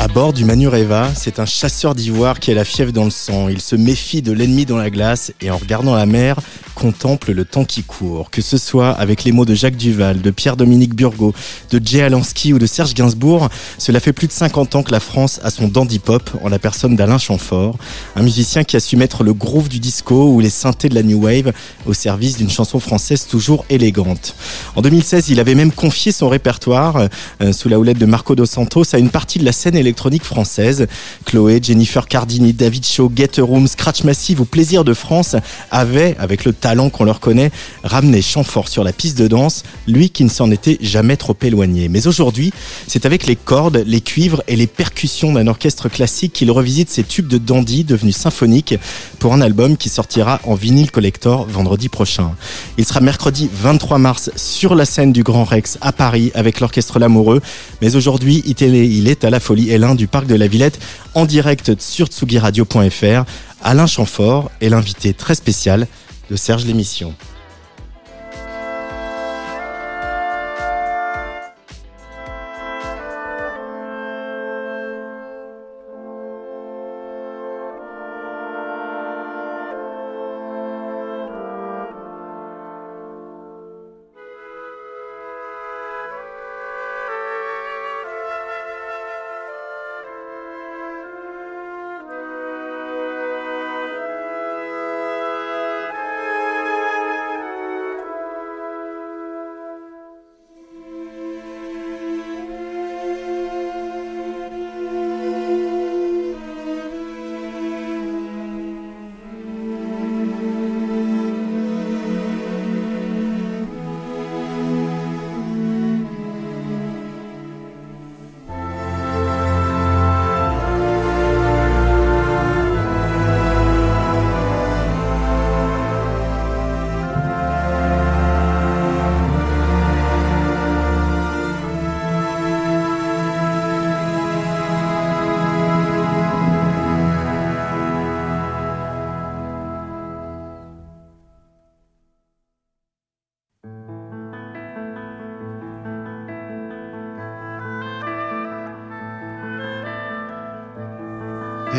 À bord du Manureva, c'est un chasseur d'ivoire qui a la fièvre dans le sang. Il se méfie de l'ennemi dans la glace et en regardant la mer, contemple le temps qui court. Que ce soit avec les mots de Jacques Duval, de Pierre-Dominique Burgot, de Jay Alansky ou de Serge Gainsbourg, cela fait plus de 50 ans que la France a son dandy pop en la personne d'Alain Chamfort, un musicien qui a su mettre le groove du disco ou les synthés de la new wave au service d'une chanson française toujours élégante. En 2016, il avait même confié son répertoire euh, sous la houlette de Marco Dos Santos à une partie de la scène électronique française. Chloé, Jennifer Cardini, David Shaw, Get Room, Scratch Massive ou Plaisir de France avaient, avec le talent qu'on leur connaît, ramené Chamfort sur la piste de danse, lui qui ne s'en était jamais trop éloigné. Mais aujourd'hui, c'est avec les cordes, les cuivres et les percussions d'un orchestre classique qu'il revisite ses tubes de dandy devenus symphoniques pour un album qui sortira en vinyle collector vendredi prochain. Il sera mercredi 23 mars sur la scène du Grand Rex à Paris avec l'orchestre L'Amoureux. Mais aujourd'hui, il est à la Folie L1 du Parc de la Villette en direct sur tsugiradio.fr. Alain Chamfort est l'invité très spécial de Serge l'émission.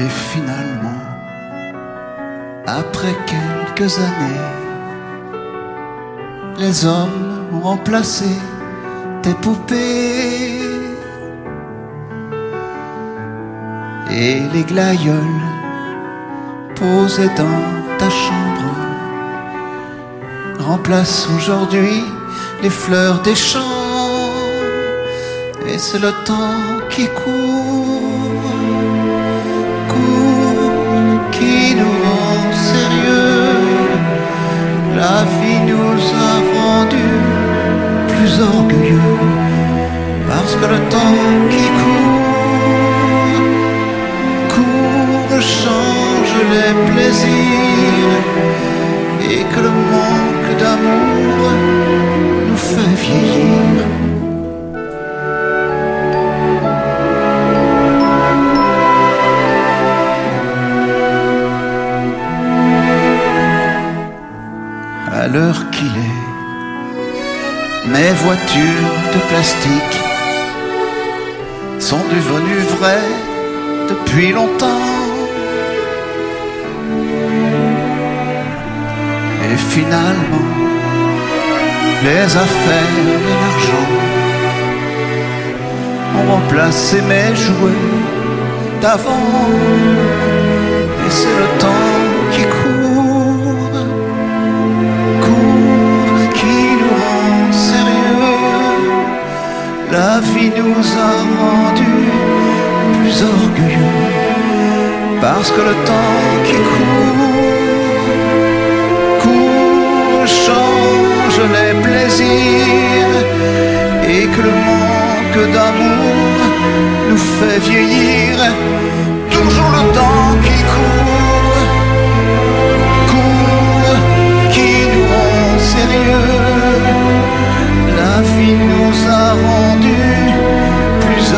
Et finalement, après quelques années, les hommes ont remplacé tes poupées. Et les glaïeuls posés dans ta chambre remplacent aujourd'hui les fleurs des champs. Et c'est le temps qui court la vie nous a rendus plus orgueilleux parce que le temps qui court court change les plaisirs et que le manque d'amour nous fait vieillir. L'heure qu'il est, mes voitures de plastique sont devenues vraies depuis longtemps. Et finalement, les affaires et l'argent ont remplacé mes jouets d'avant. Et c'est le temps La vie nous a rendus plus orgueilleux. parce que le temps qui court, court, change les plaisirs et que le manque d'amour nous fait vieillir. Toujours le temps qui court, court, qui nous rend sérieux. La vie nous a rendus plus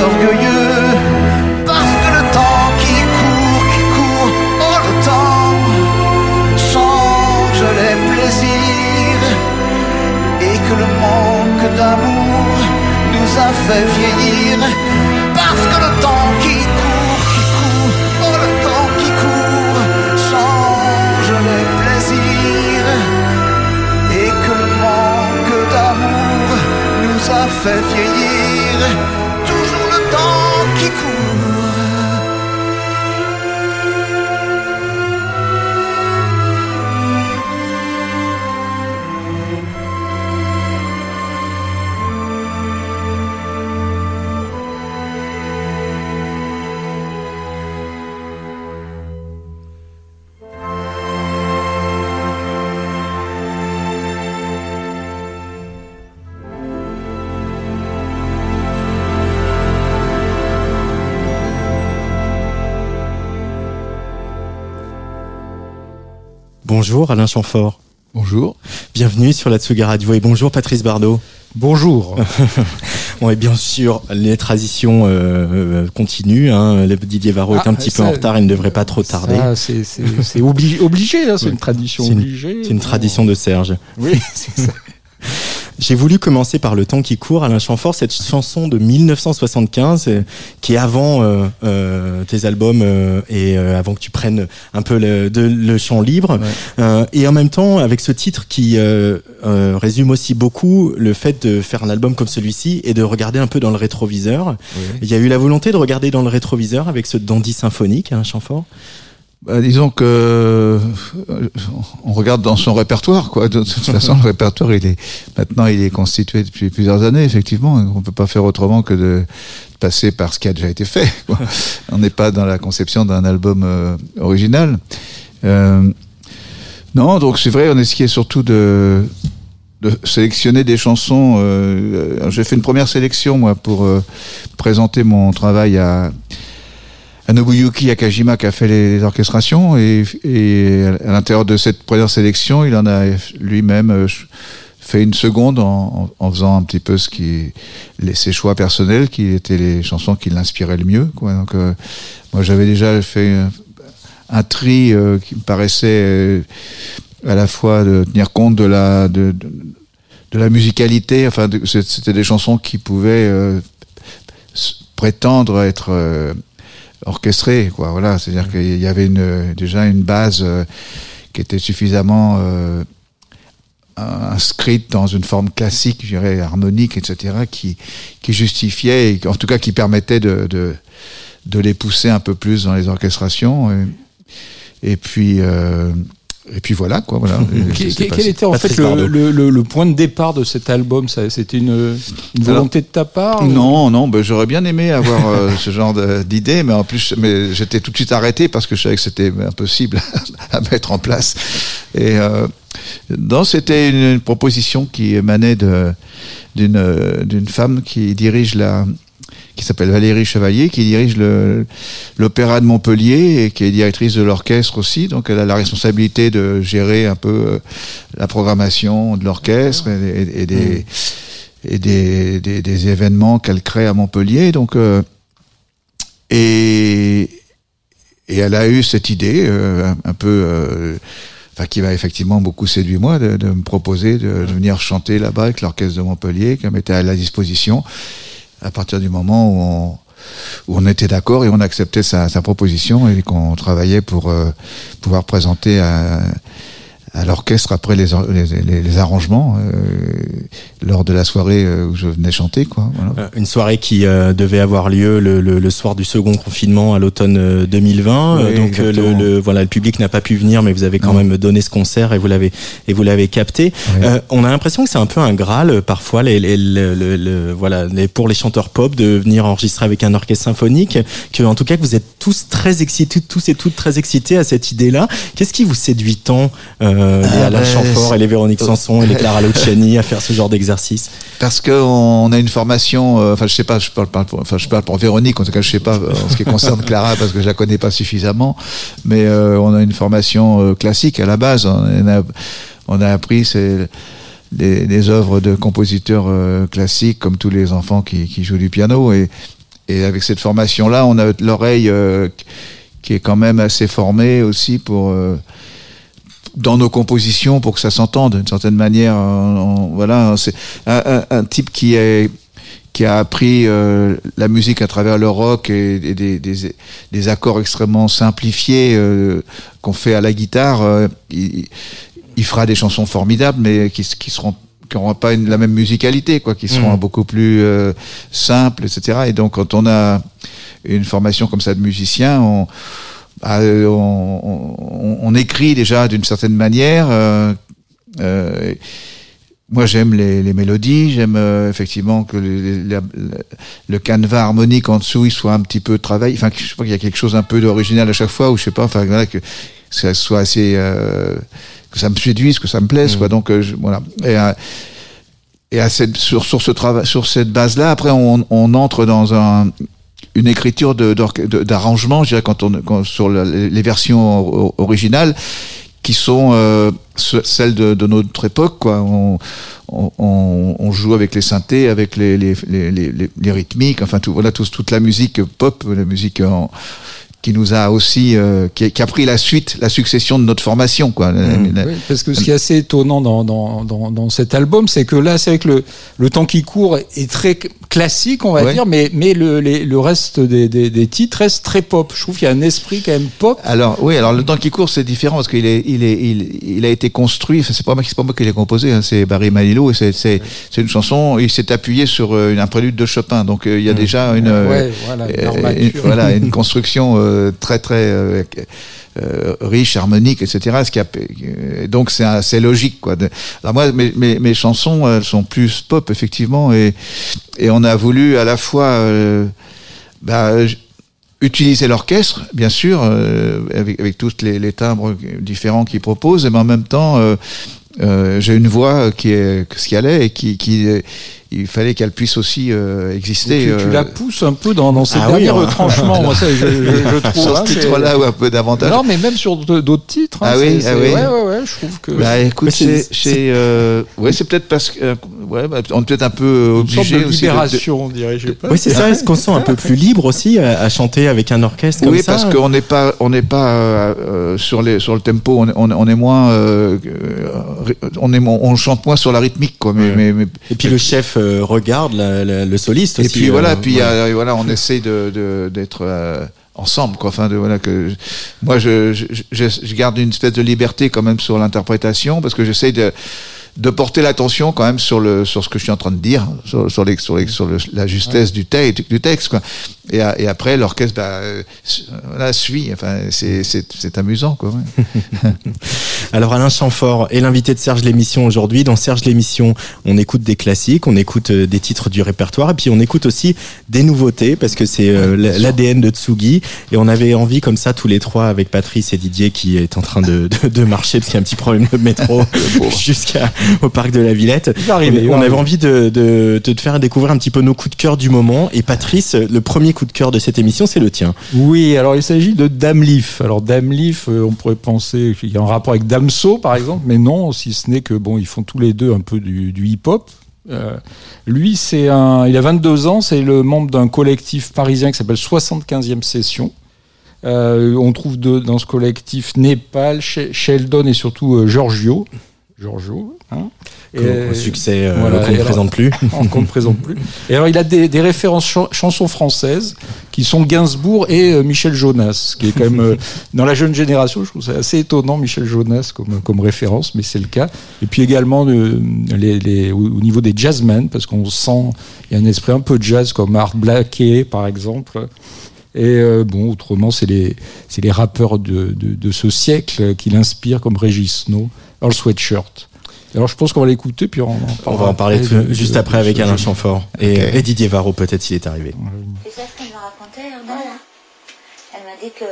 Parce que le temps qui court, qui court, oh le temps change les plaisirs et que le manque d'amour nous a fait vieillir. Parce que le temps qui court, qui court, oh le temps qui court, change les plaisirs et que le manque d'amour nous a fait vieillir. Bonjour Alain Chamfort. Bonjour. Bienvenue sur la Tsuga Radio et bonjour Patrice Bardot. Bonjour. Bon, et bien sûr, les traditions euh, euh, continuent. Hein. Le Didier Varro est Ah, un petit peu en retard, il ne devrait pas trop tarder. C'est c'est- c'est obli- obligé, hein, c'est une tradition C'est une- obligée. C'est une tradition de Serge. Oui, c'est ça. J'ai voulu commencer par Le temps qui court, Alain Chamfort, cette chanson de 1975 euh, qui est avant euh, euh, tes albums euh, et euh, avant que tu prennes un peu le, de- le chant libre. Ouais. Euh, et en même temps, avec ce titre qui résume aussi beaucoup le fait de faire un album comme celui-ci et de regarder un peu dans le rétroviseur. Il y a eu la volonté de regarder dans le rétroviseur avec ce dandy symphonique, Alain Chamfort. Bah, disons que euh, on regarde dans son répertoire, quoi. De toute façon, le répertoire, il est maintenant, il est constitué depuis plusieurs années, effectivement. On peut pas faire autrement que de passer par ce qui a déjà été fait. quoi. On n'est pas dans la conception d'un album euh, original. Euh, non, donc c'est vrai, on essayait surtout de de sélectionner des chansons. Euh, J'ai fait une première sélection moi pour euh, présenter mon travail à Nobuyuki Akajima qui a fait les, orchestrations et, et à l'intérieur de cette première sélection, il en a lui-même euh, fait une seconde en, en, faisant un petit peu ce qui les, ses choix personnels, qui étaient les chansons qui l'inspiraient le mieux. Quoi. Donc, euh, moi, j'avais déjà fait un, tri euh, qui me paraissait euh, à la fois de tenir compte de la de, de, la musicalité. Enfin, c'était des chansons qui pouvaient prétendre être orchestrées. Quoi. Voilà, c'est-à-dire qu'il y avait une, déjà une base euh, qui était suffisamment euh, inscrite dans une forme classique, je dirais harmonique, etc., qui, qui justifiait, et en tout cas qui permettait de, de, de les pousser un peu plus dans les orchestrations. Et, et puis, euh, et puis voilà, quoi. Voilà. Quel, était en Patrice fait le, le, le- le point de départ de cet album C'était une, une Alors, volonté de ta part ou- Non, non, ben, j'aurais bien aimé avoir euh, ce genre d'idée, mais en plus, mais j'étais tout de suite arrêté parce que je savais que c'était impossible à mettre en place. Et euh, non, c'était une, une proposition qui émanait euh, d'une femme qui dirige la qui s'appelle Valérie Chevalier, qui dirige l'opéra de Montpellier et qui est directrice de l'orchestre aussi. Donc, elle a la responsabilité de gérer un peu euh, la programmation de l'orchestre et, et- et des et des, des, des événements qu'elle crée à Montpellier. Donc, euh, et, et elle a eu cette idée euh, un, un peu, euh, enfin qui m'a effectivement beaucoup séduit moi, de, de me proposer de, de venir chanter là-bas avec l'orchestre de Montpellier, qu'elle mettait à la disposition à partir du moment où on, était d'accord et on acceptait sa, proposition et qu'on travaillait pour euh, pouvoir présenter à l'orchestre après les, les, les, arrangements euh, lors de la soirée euh, où je venais chanter quoi voilà. Euh, une soirée qui euh, devait avoir lieu le, le, le, soir du second confinement à l'automne 2020 oui, donc le, le, voilà le public n'a pas pu venir mais vous avez quand non. même donné ce concert et vous l'avez et vous l'avez capté oui. on a l'impression que c'est un peu un graal parfois les, les, voilà pour les chanteurs pop de venir enregistrer avec un orchestre symphonique que en tout cas que vous êtes tous très excités tous et toutes très excités à cette idée là qu'est-ce qui vous séduit tant euh, ah, les Alain Chamfort et les Véronique Sanson et les Clara Luciani à faire ce genre d'exercice. Parce qu'on a une formation, euh, enfin je sais pas, je parle, pas, enfin je parle pour Véronique, en tout cas je sais pas en ce qui concerne Clara parce que je la connais pas suffisamment, mais euh, on a une formation euh, classique à la base. On a, on a appris c'est des, des œuvres de compositeurs euh, classiques comme tous les enfants qui, qui jouent du piano. Et, et avec cette formation là, on a l'oreille euh, qui est quand même assez formée aussi pour euh, dans nos compositions pour que ça s'entende d'une certaine manière. On, on, voilà, c'est un, un, un, type qui est qui a appris euh, la musique à travers le rock et, et des, des, des, accords extrêmement simplifiés euh, qu'on fait à la guitare. Euh, il, il, fera des chansons formidables, mais qui, qui seront qui n'auront pas une, la même musicalité, quoi, qui seront mmh. beaucoup plus euh, simples, etc. Et donc, quand on a une formation comme ça de musicien, on euh, on, on, on, écrit déjà d'une certaine manière. Euh, euh, moi, j'aime les, les, mélodies, j'aime euh, effectivement que le, le, le, canevas harmonique en dessous il soit un petit peu travaillé. Enfin, je sais pas qu'il y a quelque chose un peu d'original à chaque fois, ou je sais pas. Enfin, voilà, que ça soit assez, euh, que ça me séduise, que ça me plaise, mmh. quoi. Donc, je, voilà. Et, et à cette, sur, sur ce travail, sur cette base-là, après, on, on entre dans un, une écriture d'arrangement, je dirais, quand on, sur les versions originales, qui sont euh, celles de, notre époque. Quoi. On, joue avec les synthés, avec les, rythmiques, enfin voilà, tout, toute la musique pop, la musique en, qui nous a aussi euh, qui, qui, a pris la suite, la succession de notre formation, quoi. Mmh. Oui, parce que ce qui est assez étonnant dans, dans, dans, dans cet album, c'est que là, c'est avec le, le temps qui court est très classique, on va ouais. dire, mais, mais le, les, le reste des, des, des, titres reste très pop. Je trouve qu'il y a un esprit quand même pop. Alors oui, alors le temps qui court, c'est différent parce qu'il est, il est, il, il a été construit. Enfin, c'est pas moi, c'est pas moi qui l'ai composé, hein, c'est Barry Manilow et c'est, c'est, c'est une chanson. Il s'est appuyé sur euh, un prélude de Chopin, donc euh, il y a mmh. déjà une, ouais, voilà, une, une, voilà, une construction très très euh, euh, riche, harmonique, etc. Ce donc c'est assez logique. Alors moi, mes, mes, chansons elles sont plus pop effectivement et et on a voulu à la fois euh, bah, utiliser l'orchestre, bien sûr, euh, avec, tous les, timbres différents qu'il propose, mais en même temps, euh, euh, j'ai une voix qui est ce qui allait et qui, qui il fallait qu'elle puisse aussi euh, exister. Tu, tu euh... la pousses un peu dans, dans ces ah derniers oui, retranchements, moi ça, je, je, je trouve. sur ce titre-là, ou un peu davantage. Non, mais même sur d'autres titres. Hein, ah oui, ah oui. Ouais, ouais, ouais, je trouve que. Bah écoute, c'est, c'est, euh, ouais, c'est peut-être parce que, euh, ouais, bah, on est peut-être un peu obligé de libération, de... on dirait. Je sais pas. Oui, c'est ça. Est-ce qu'on se sent un peu plus libre aussi à, à chanter avec un orchestre comme oui, ça Oui, parce qu'on n'est pas, on n'est pas euh, sur les, sur le tempo, on, on, on est moins, on est, on chante moins sur la rythmique, quoi. Mais, mais, mais, et puis le chef regarde la, la, le soliste et puis voilà, euh, puis ouais. euh, voilà, on essaie de d'être euh, ensemble quoi enfin de voilà que moi je, je, je, je, garde une espèce de liberté quand même sur l'interprétation parce que j'essaie de de porter l'attention quand même sur le sur ce que je suis en train de dire sur sur, les, sur, les, sur le, la justesse ouais. du, texte du texte quoi et, et après l'orchestre bah, voilà, suit enfin c'est amusant quoi ouais. alors Alain Chamfort est l'invité de Serge l'émission aujourd'hui dans Serge l'émission on écoute des classiques on écoute des titres du répertoire et puis on écoute aussi des nouveautés parce que c'est euh, l'ADN de Tsugi et on avait envie comme ça tous les trois avec Patrice et Didier qui est en train de, de, de marcher parce qu'il y a un petit problème de métro jusqu'à au parc de la Villette. Arriver, on, on avait envie de, de, de, te faire découvrir un petit peu nos coups de cœur du moment. Et Patrice, le premier coup de cœur de cette émission, c'est le tien. Oui, alors il s'agit de Dame Leaf. Alors Dame Leaf, euh, on pourrait penser qu'il y a un rapport avec Damso, par exemple, mais non, si ce n'est que bon, ils font tous les deux un peu du, hip-hop. Euh, lui, c'est un, il a 22 ans, c'est le membre d'un collectif parisien qui s'appelle 75e Session. Euh, on trouve dans ce collectif Népal, Sheldon et surtout euh, Giorgio. Giorgio. Hein Et au succès euh, voilà, qu'on ne présente plus. qu'on ne présente plus. Et alors, il a des, des références ch chansons françaises qui sont Gainsbourg et euh, Michel Jonas, qui est quand même euh, dans la jeune génération. Je trouve ça assez étonnant, Michel Jonas, comme, comme référence, mais c'est le cas. Et puis également les, les, au, au niveau des jazzmen, parce qu'on sent il y a un esprit un peu jazz, comme Art Blakey, par exemple. Et euh, bon, autrement, c'est les, les rappeurs de, de, de ce siècle qui l'inspirent, comme Régis Snow, Earl Sweatshirt. Alors je pense qu'on va l'écouter, puis on, on va en parler de, juste de, après avec Alain jeu. Chamfort et, Ok. et Didier Varro peut-être s'il est arrivé. Tu sais ce qu'elle m'a raconté, Erna Elle m'a dit que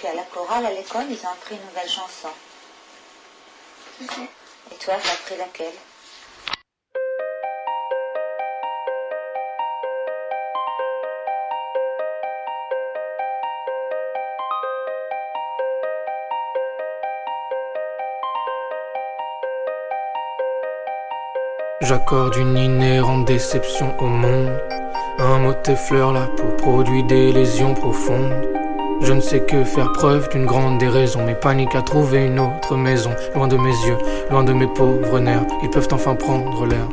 qu'à la chorale, à l'école, ils ont appris une nouvelle chanson. Et toi, t'as appris laquelle? J'accorde une inhérente déception au monde. Un mot t'effleure la peau, produit des lésions profondes. Je ne sais que faire preuve d'une grande déraison. Mes paniques à trouver une autre maison. Loin de mes yeux, loin de mes pauvres nerfs. Ils peuvent enfin prendre l'air.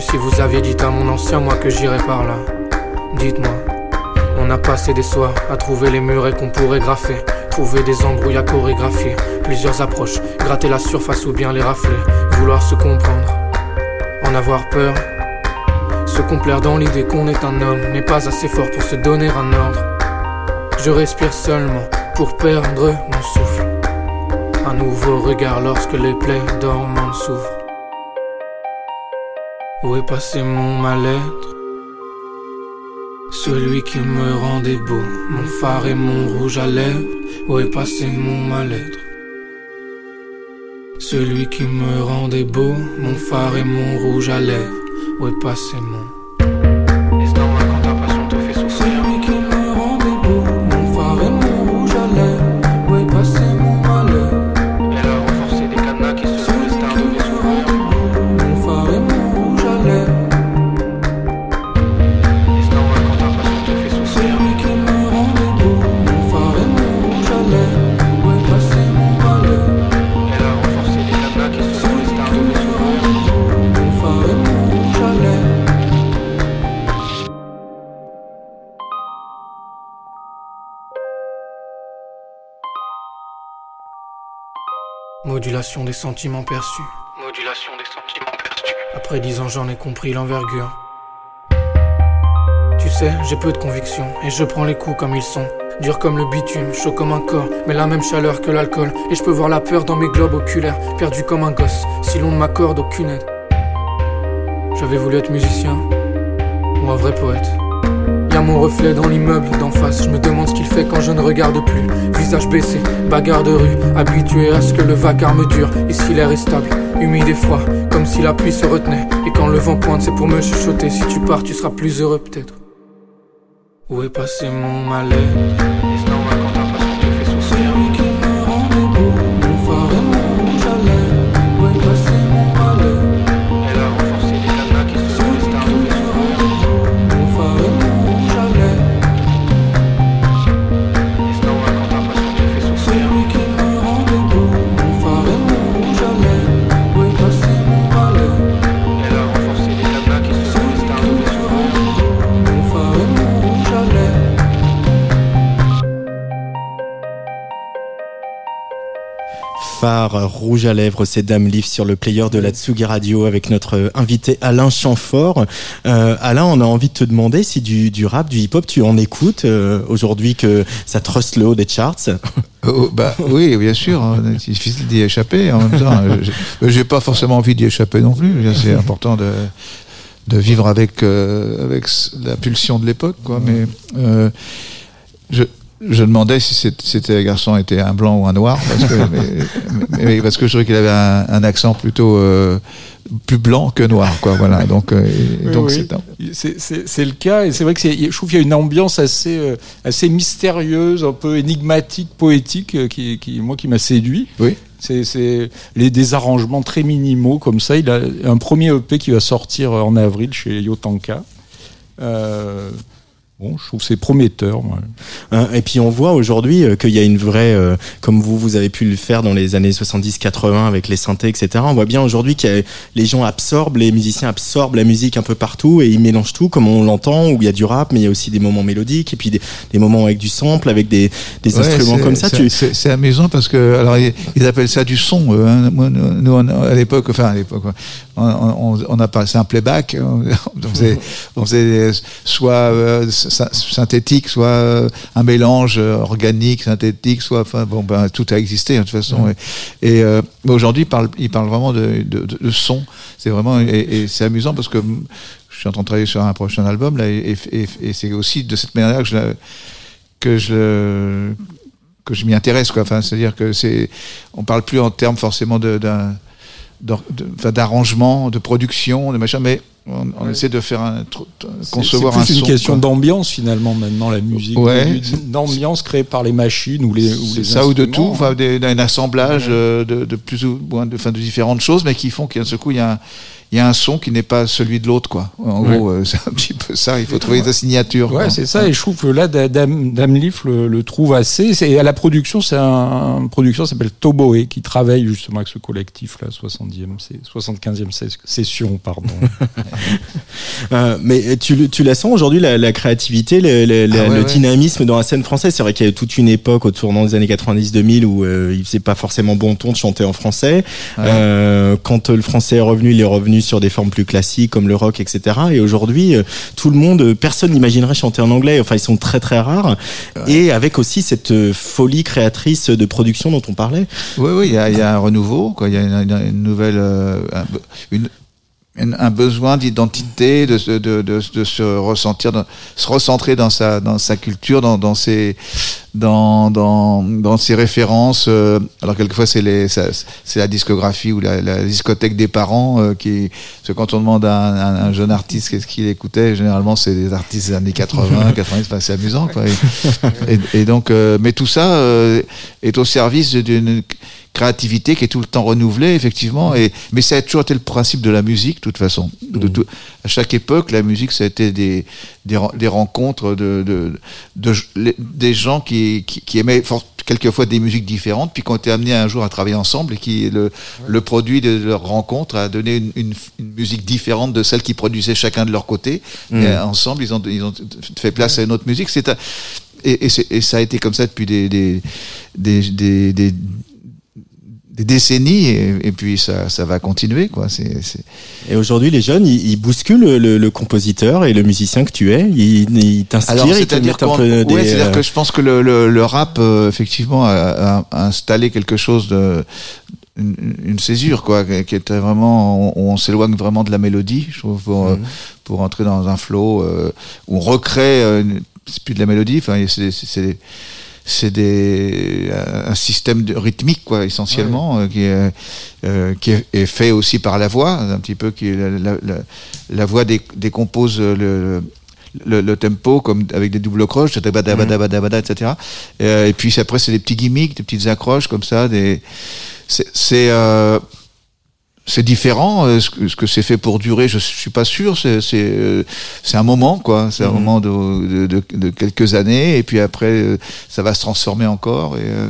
Si vous aviez dit à mon ancien moi que j'irais par là Dites-moi, on a passé des soirs à trouver les murets qu'on pourrait graffer, trouver des embrouilles à chorégraphier, plusieurs approches, gratter la surface ou bien les rafler, vouloir se comprendre, en avoir peur, se complaire dans l'idée qu'on est un homme, mais pas assez fort pour se donner un ordre. Je respire seulement pour perdre mon souffle. Un nouveau regard lorsque les plaies dormantes s'ouvrent. Où est passé mon mal-être Celui qui me rendait beau, mon phare et mon rouge à lèvres. Où est passé mon mal-être Celui qui me rendait beau, mon phare et mon rouge à lèvres. Où est passé mon Modulation des sentiments perçus. Modulation des sentiments perçus. Après dix ans, j'en ai compris l'envergure. Tu sais, j'ai peu de conviction et je prends les coups comme ils sont. Dur comme le bitume, chaud comme un corps, mais la même chaleur que l'alcool. Et je peux voir la peur dans mes globes oculaires, perdu comme un gosse, si l'on ne m'accorde aucune aide. J'avais voulu être musicien ou un vrai poète. Mon reflet dans l'immeuble d'en face. Je me demande ce qu'il fait quand je ne regarde plus. Visage baissé, bagarre de rue, habitué à ce que le vacarme dure. Ici l'air est stable, humide et froid, comme si la pluie se retenait. Et quand le vent pointe, c'est pour me chuchoter. Si tu pars, tu seras plus heureux peut-être. Où est passé mon mal-être? Phare rouge à lèvres, c'est Dame Leaf sur le player de la Tsugi Radio avec notre invité Alain Chamfort. Euh, Alain, on a envie de te demander si du, rap, du hip-hop, tu en écoutes euh, aujourd'hui que ça truste le haut des charts? Oh, bah, oui, bien sûr, hein, c'est difficile d'y échapper. En même temps, euh, j'ai- pas forcément envie d'y échapper non plus. C'est important de, vivre avec, euh, avec la pulsion de l'époque. quoi. Mais euh, je, je demandais si c'était un garçon était un blanc ou un noir, parce que, mais- mais- mais parce que je trouvais qu'il avait un, un accent plutôt, euh, plus blanc que noir, quoi. Voilà. Donc, euh, Oui, donc oui. c'est le cas, et c'est vrai que je trouve qu'il y a une ambiance assez, euh, assez mystérieuse, un peu énigmatique, poétique, euh, qui, qui moi, qui m'a séduit. Oui. C'est des arrangements très minimaux comme ça. Il a un premier EP qui va sortir en avril chez Yotanka. Euh, bon, je trouve que c'est prometteur. moi. Hein, Et puis on voit aujourd'hui euh, qu'il y a une vraie, euh, comme vous vous avez pu le faire dans les années 70-80 avec les synthés, etc. On voit bien aujourd'hui que les gens absorbent, les musiciens absorbent la musique un peu partout et ils mélangent tout comme on l'entend, où il y a du rap, mais il y a aussi des moments mélodiques et puis des, des moments avec du sample, avec des, des Ouais, instruments comme ça. c'est- Tu... Amusant parce que alors ils, ils appellent ça du son. eux, hein. Moi, nous, on- à l'époque, enfin à l'époque, on, on, on a passé un playback. On faisait, on faisait soit euh, sy- synthétique, soit euh, un mélange euh, organique, synthétique, soit enfin bon ben tout a existé de toute façon. Et, et, euh, mais aujourd'hui, ils parlent, ils parlent vraiment de, de, de- de son. C'est vraiment et, et c'est amusant parce que je suis en train de travailler sur un prochain album là et, c'est aussi de cette manière que je que je que je m'y intéresse quoi enfin c'est à dire que c'est on parle plus en termes forcément de d'un d'or- de- d'arrangement de production de machin mais on, on essaie de faire un C'est- concevoir c'est un plus une son, question d'ambiance finalement maintenant la musique. Ouais. Une- D'ambiance créée par les machines ou les ou C'est les ça ou de tout enfin d'un assemblage euh, de, de plus ou moins de, enfin, de différentes choses mais qui font qu'à ce coup il y a un, il y a un son qui n'est pas celui de l'autre quoi en Ouais. gros euh, c'est un petit peu ça il faut trouver sa signature Ouais, c'est ça. Et je trouve que là, Da- Dame, Dame Leaf le, le trouve assez. C'est- Et à la production, c'est un, un producteur qui s'appelle Toboe qui travaille justement avec ce collectif là, 70e, c'est 75e ses- session, pardon. Euh, mais tu, tu la sens aujourd'hui la, la créativité, le, Ah ouais, le ouais. dynamisme dans la scène française? C'est vrai qu'il y a eu toute une époque au tournant des années 90-2000 où euh, il faisait pas forcément bon ton de chanter en français. Ouais. Euh, quand le français est revenu, il est revenu sur des formes plus classiques comme le rock, etc. Et aujourd'hui, euh, tout le monde, euh, personne n'imaginerait chanter en anglais. Enfin, ils sont très très rares. Et avec aussi cette euh, folie créatrice de production dont on parlait. Oui, oui, il y a, il y a un renouveau, quoi. Il y a une, nouvelle, une- une- un besoin d'identité, de, se- de, de, de se ressentir, dans- se recentrer dans sa, dans sa culture, dans, dans ses, dans, dans, dans ses références. euh, alors quelquefois c'est les, c'est la discographie ou la, la discothèque des parents euh, qui, parce que quand on demande à un, un- un jeune artiste qu'est-ce qu'il écoutait, généralement c'est des artistes des années 80, 90, enfin, c'est amusant, quoi. Et, et- et donc, euh, mais tout ça euh, est au service d'une créativité qui est tout le temps renouvelée, effectivement. Et, mais ça a toujours été le principe de la musique, de toute façon. De tout- à chaque époque, la musique, ça a été des, des, des rencontres de, de, de, des gens qui, qui, qui aimaient fort- quelquefois des musiques différentes, puis qui ont été amenés un jour à travailler ensemble, et qui le, le produit de leur rencontre a donné une, une, une musique différente de celle qu'ils produisaient chacun de leur côté. Et euh, ensemble, ils ont, ils ont fait place à une autre musique. C'est un- et, et, et ça a été comme ça depuis des, des, des, des, des, des décennies et, et puis ça, ça va continuer quoi. C'est, c'est... Et aujourd'hui, les jeunes, ils, ils bousculent le, le compositeur et le musicien que tu es. Ils, ils t'inspirent, ils te mettent un peu ouais, des. c'est-à-dire euh, que je pense que le, le, le rap euh, effectivement a, a- installé quelque chose de une, une césure quoi, qui était vraiment on, on s'éloigne vraiment de la mélodie, je trouve, pour, euh, pour entrer dans un flow euh, où on recrée. euh, c'est plus de la mélodie, enfin c'est c'est- des un système de rythmique quoi essentiellement euh, qui est euh, qui est, est fait aussi par la voix un petit peu qui la, la, la, la voix dé- décompose le, le, le tempo comme avec des doubles croches tabadabadabadabada, etc et, euh, et puis après c'est des petits gimmicks des petites accroches comme ça des c'est c'est euh, c'est différent. euh, Ce que, ce que c'est fait pour durer, je suis pas sûr. C'est c'est euh, c'est un moment, quoi. C'est un moment de, de, de, de quelques années, et puis après, euh, ça va se transformer encore. Et, euh,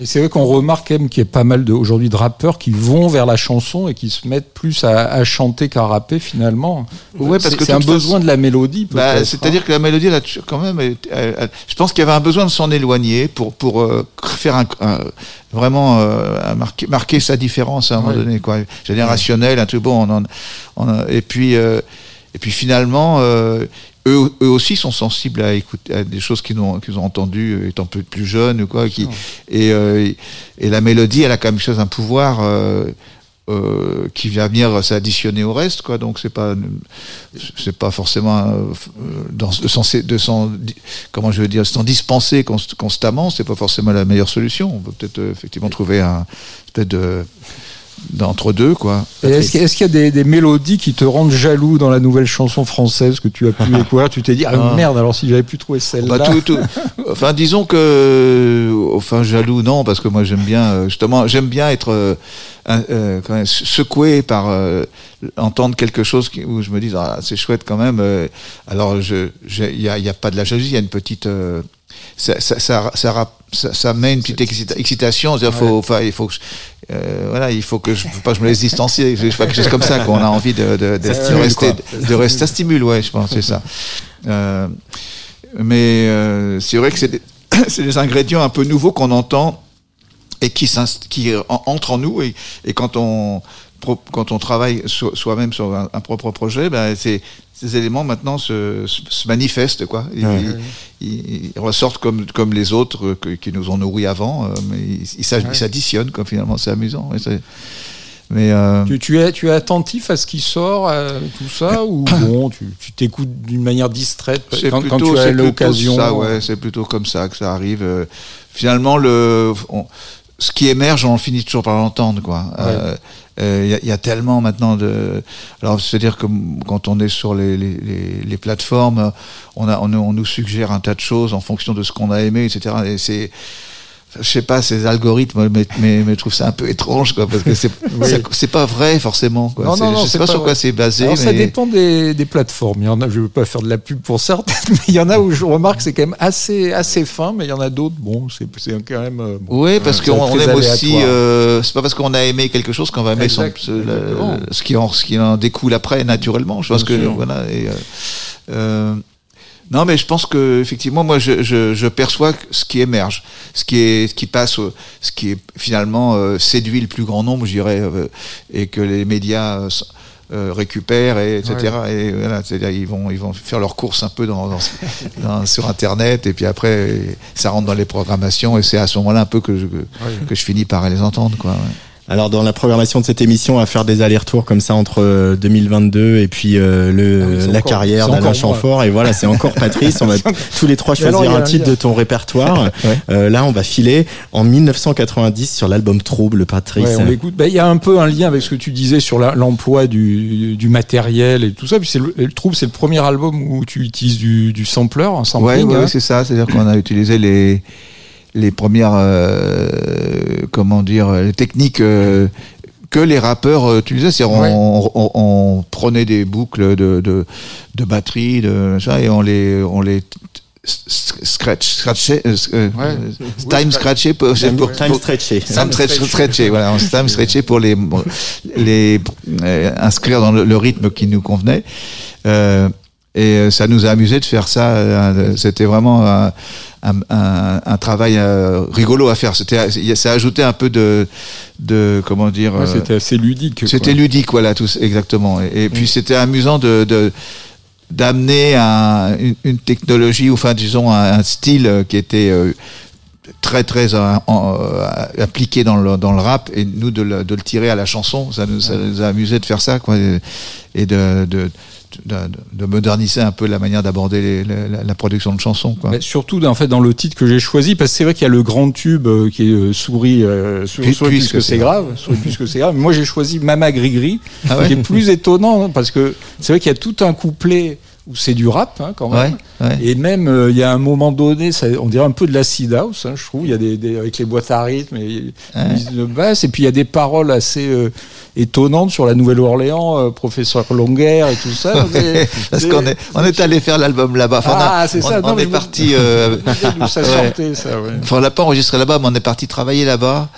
Et c'est vrai qu'on remarque quand même qu'il y a pas mal de, aujourd'hui de rappeurs qui vont vers la chanson et qui se mettent plus à, à chanter qu'à rapper finalement. Ouais, parce que c'est un besoin façon- de la mélodie. bah, c'est-à-dire que la mélodie, elle a quand même, elle- elle- elle- je pense qu'il y avait un besoin de s'en éloigner pour pour euh, faire un, un- vraiment euh, marquer, marquer sa différence à un moment donné, quoi. Générationnel, un truc bon. On en, on a- et puis euh, et puis finalement. Euh, eux, eux aussi sont sensibles à écouter à des choses qu'ils ont, qu'ils ont entendues euh, étant peu plus jeunes ou quoi. Qui, et, euh, et la mélodie, elle a quand même chose, un pouvoir euh, euh, qui vient venir s'additionner au reste, quoi. Donc c'est pas, c'est pas forcément dans, de s'en, de s'en- comment je veux dire, s'en dispenser const- constamment, c'est pas forcément la meilleure solution. On peut peut-être effectivement trouver un, peut-être de d'entre deux, quoi. Est-ce qu'il y a- est-ce qu'il y a des, des mélodies qui te rendent jaloux dans la nouvelle chanson française que tu as pu découvrir? Tu t'es dit, ah, Ah. merde, alors si j'avais pu trouver celle-là. Bah, tout, tout. Enfin, disons que, enfin, jaloux, non, parce que moi j'aime bien, euh, justement, j'aime bien être euh, un- euh, quand même secoué par euh, entendre quelque chose qui- où je me dis, ah, c'est chouette quand même. euh, alors, il y a, pas de la jalousie, il y a une petite, euh, ça, ça, ça, ça, rap- ça- ça met une petite excita- excitation. C'est-à-dire, faut, enfin, il faut que, je- euh, voilà, il faut que je, faut pas que je me laisse distancier. Je sais pas quelque chose comme ça qu'on a envie de, de, de, de stimule, rester, de rester, ça stimule, ouais, je pense, c'est ça. Euh, mais euh, c'est vrai que c'est des, c'est des ingrédients un peu nouveaux qu'on entend et qui, qui en- entrent en nous et, et quand on quand on travaille so- soi-même sur un, un propre projet, ben ces éléments maintenant se, se, se manifestent quoi. Ils, Ouais. ils- ils ressortent comme comme les autres euh, que- qui nous ont nourris avant, euh, mais ils ils s'ad- ils s'additionnent comme finalement c'est amusant. mais euh, Tu, tu es, tu es attentif à ce qui sort, à tout ça, ou bon, tu t'écoutes d'une manière distraite C'est quand, tu as l'occasion c'est plutôt comme ça que ça arrive. Euh, finalement, le, on- ce qui émerge, on finit toujours par l'entendre, quoi. Euh, euh, Il y, il y a tellement maintenant de. Alors, c'est-à-dire que quand on est sur les, les, les, les plateformes, on, a, on, on nous suggère un tas de choses en fonction de ce qu'on a aimé, etc. Et c'est je sais pas, ces algorithmes, mais, mais, mais je trouve ça un peu étrange, quoi, parce que c'est pas vrai forcément. Quoi. Non, non, non, je sais pas, pas sur quoi c'est basé. Alors, ça dépend des, des plateformes. Il y en a, je ne veux pas faire de la pub pour certaines, mais il y en a où je remarque que c'est quand même assez, assez fin, mais il y en a d'autres, bon, c'est quand même. euh, bon. Oui, parce c'est qu'on on aime aussi. euh, c'est pas parce qu'on a aimé quelque chose qu'on va aimer son- ce, la- exactement. ce qui en ce qui en découle après naturellement. Je pense Bien que sûr. voilà. Et, euh, euh, non, mais je pense que effectivement, moi, je, je, je perçois ce qui émerge, ce qui est, ce qui passe, ce qui est finalement euh, séduit le plus grand nombre, je dirais, euh, et que les médias euh, euh, récupèrent, et, etc. Et voilà, c'est-à-dire ils vont, ils vont faire leurs courses un peu dans, dans- dans- sur Internet, et puis après, ça rentre dans les programmations, et c'est à ce moment-là un peu que je, que je finis par les entendre, quoi. ouais. Alors dans la programmation de cette émission, on va faire des allers-retours comme ça entre euh, 2022 et puis euh, le Ah la encore- carrière d'Alain. Chamfort et voilà, c'est encore Patrice. On va tous les trois alors, choisir un titre de ton répertoire. Euh, là, on va filer en 1990 sur l'album Trouble, Patrice. Ouais, on l'écoute. Bah, Il y a un peu un lien avec ce que tu disais sur l'emploi du, du matériel et tout ça. Puis c'est le, le trouble, c'est le premier album où tu utilises du, du sampler, un Ouais, sampling. ouais, hein. c'est ça. C'est-à-dire qu'on a utilisé les les premières euh, comment dire les techniques euh, que les rappeurs euh, utilisaient. C'est-à-dire Ouais. on, on, on prenait des boucles de de, de batterie, de ça, et on les on les scratch scratchait euh, euh, Ouais. time scratché pour, Time, pour- time stretché. Time stretch- stretché, voilà, on time stretché pour les, les euh, inscrire dans le, le rythme qui nous convenait. Euh, et euh, ça nous a amusé de faire ça. euh, C'était vraiment un, un, un- un travail euh, rigolo à faire. C'était, ça a ajouté un peu de, de comment dire. Ouais, C'était assez ludique. c'était ludique, voilà, tout, exactement. Et, et puis c'était amusant de, de d'amener un- une, une technologie, ou enfin disons un, un style euh, qui était euh, très très en- appliqué dans le, dans le rap, et nous de le, de le tirer à la chanson. Ça nous, ça nous a amusé de faire ça, quoi, et, et de, de, de, de moderniser un peu la manière d'aborder la, production de chansons, quoi. Mais surtout en fait dans le titre que j'ai choisi parce que c'est vrai qu'il y a le grand tube euh, qui est euh, souris euh, sou- Puis- souris puisque puisque c'est grave souris puisque c'est grave moi j'ai choisi Mama Grigri Ah ouais qui est plus étonnant hein, parce que c'est vrai qu'il y a tout un couplet où c'est du rap hein, quand même Ouais, ouais. et même euh, il y a un moment donné ça, on dirait un peu de l'acid house hein, je trouve il y a des, des- avec les boîtes à rythme et Ouais. de basse et puis il y a des paroles assez euh, étonnantes sur la Nouvelle-Orléans euh, professeur Longuer et tout ça Parce qu'on est, on est allé faire l'album là-bas. Enfin, Ah, c'est ça. on, Non, on est vous- parti. euh, d'où ça Ouais. sortait ça ouais. Enfin, on l'a pas enregistré là-bas, mais on est parti travailler là-bas.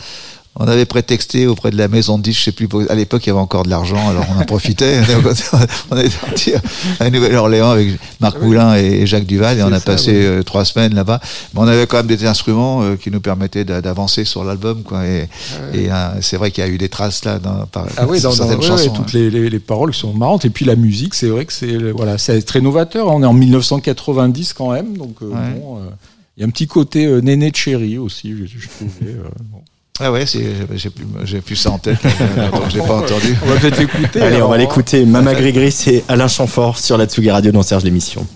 On avait prétexté auprès de la maison de disques, je sais plus, à l'époque il y avait encore de l'argent, alors on en profitait. on est parti à Nouvelle-Orléans avec Marc Moulin et Jacques Duval et on a ça, passé ouais. euh, trois semaines là-bas. Mais on avait quand même des instruments euh, qui nous permettaient d'a- d'avancer sur l'album, quoi. Et, et, euh, c'est vrai qu'il y a eu des traces là dans, par, Ah oui, dans, certaines chansons. ouais, hein. toutes les, les, les paroles sont marrantes. Et puis la musique, c'est vrai que c'est voilà, c'est très novateur. On est en 1990 quand même, donc euh, bon, euh, il y a un petit côté euh, Néné de Chéri aussi, trouvais. euh, bon. Ah ouais, j'ai plus, j'ai plus ça en tête. donc je l'ai pas entendu. On va peut-être l'écouter. Allez, on va hein. l'écouter. Mama Grigri, c'est Alain Chamfort sur la Tsugi Radio dans Serge l'émission.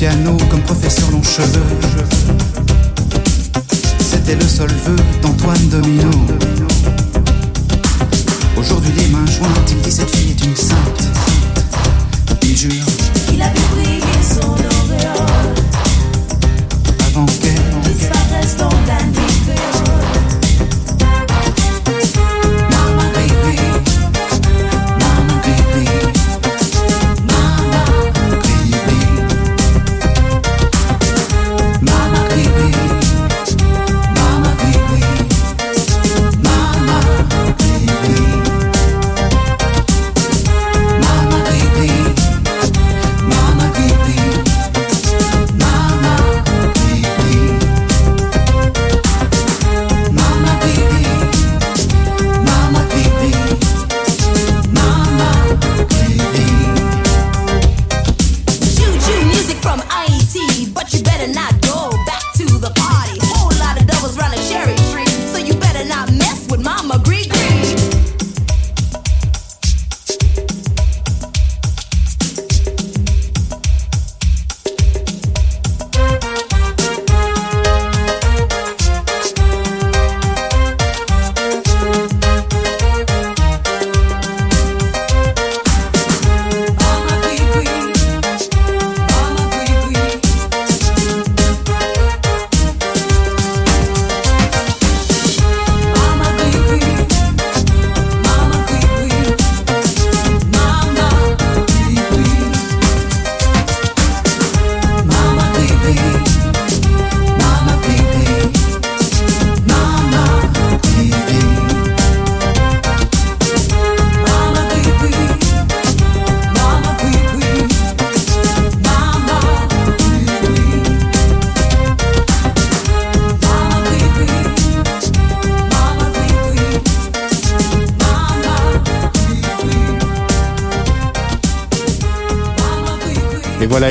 Piano comme professeur long cheveux. C'était le seul vœu d'Antoine Domino. Aujourd'hui, les mains jointes, il dit cette fille est une sainte. Il jure Il a vu briller son auréole. avant qu'elle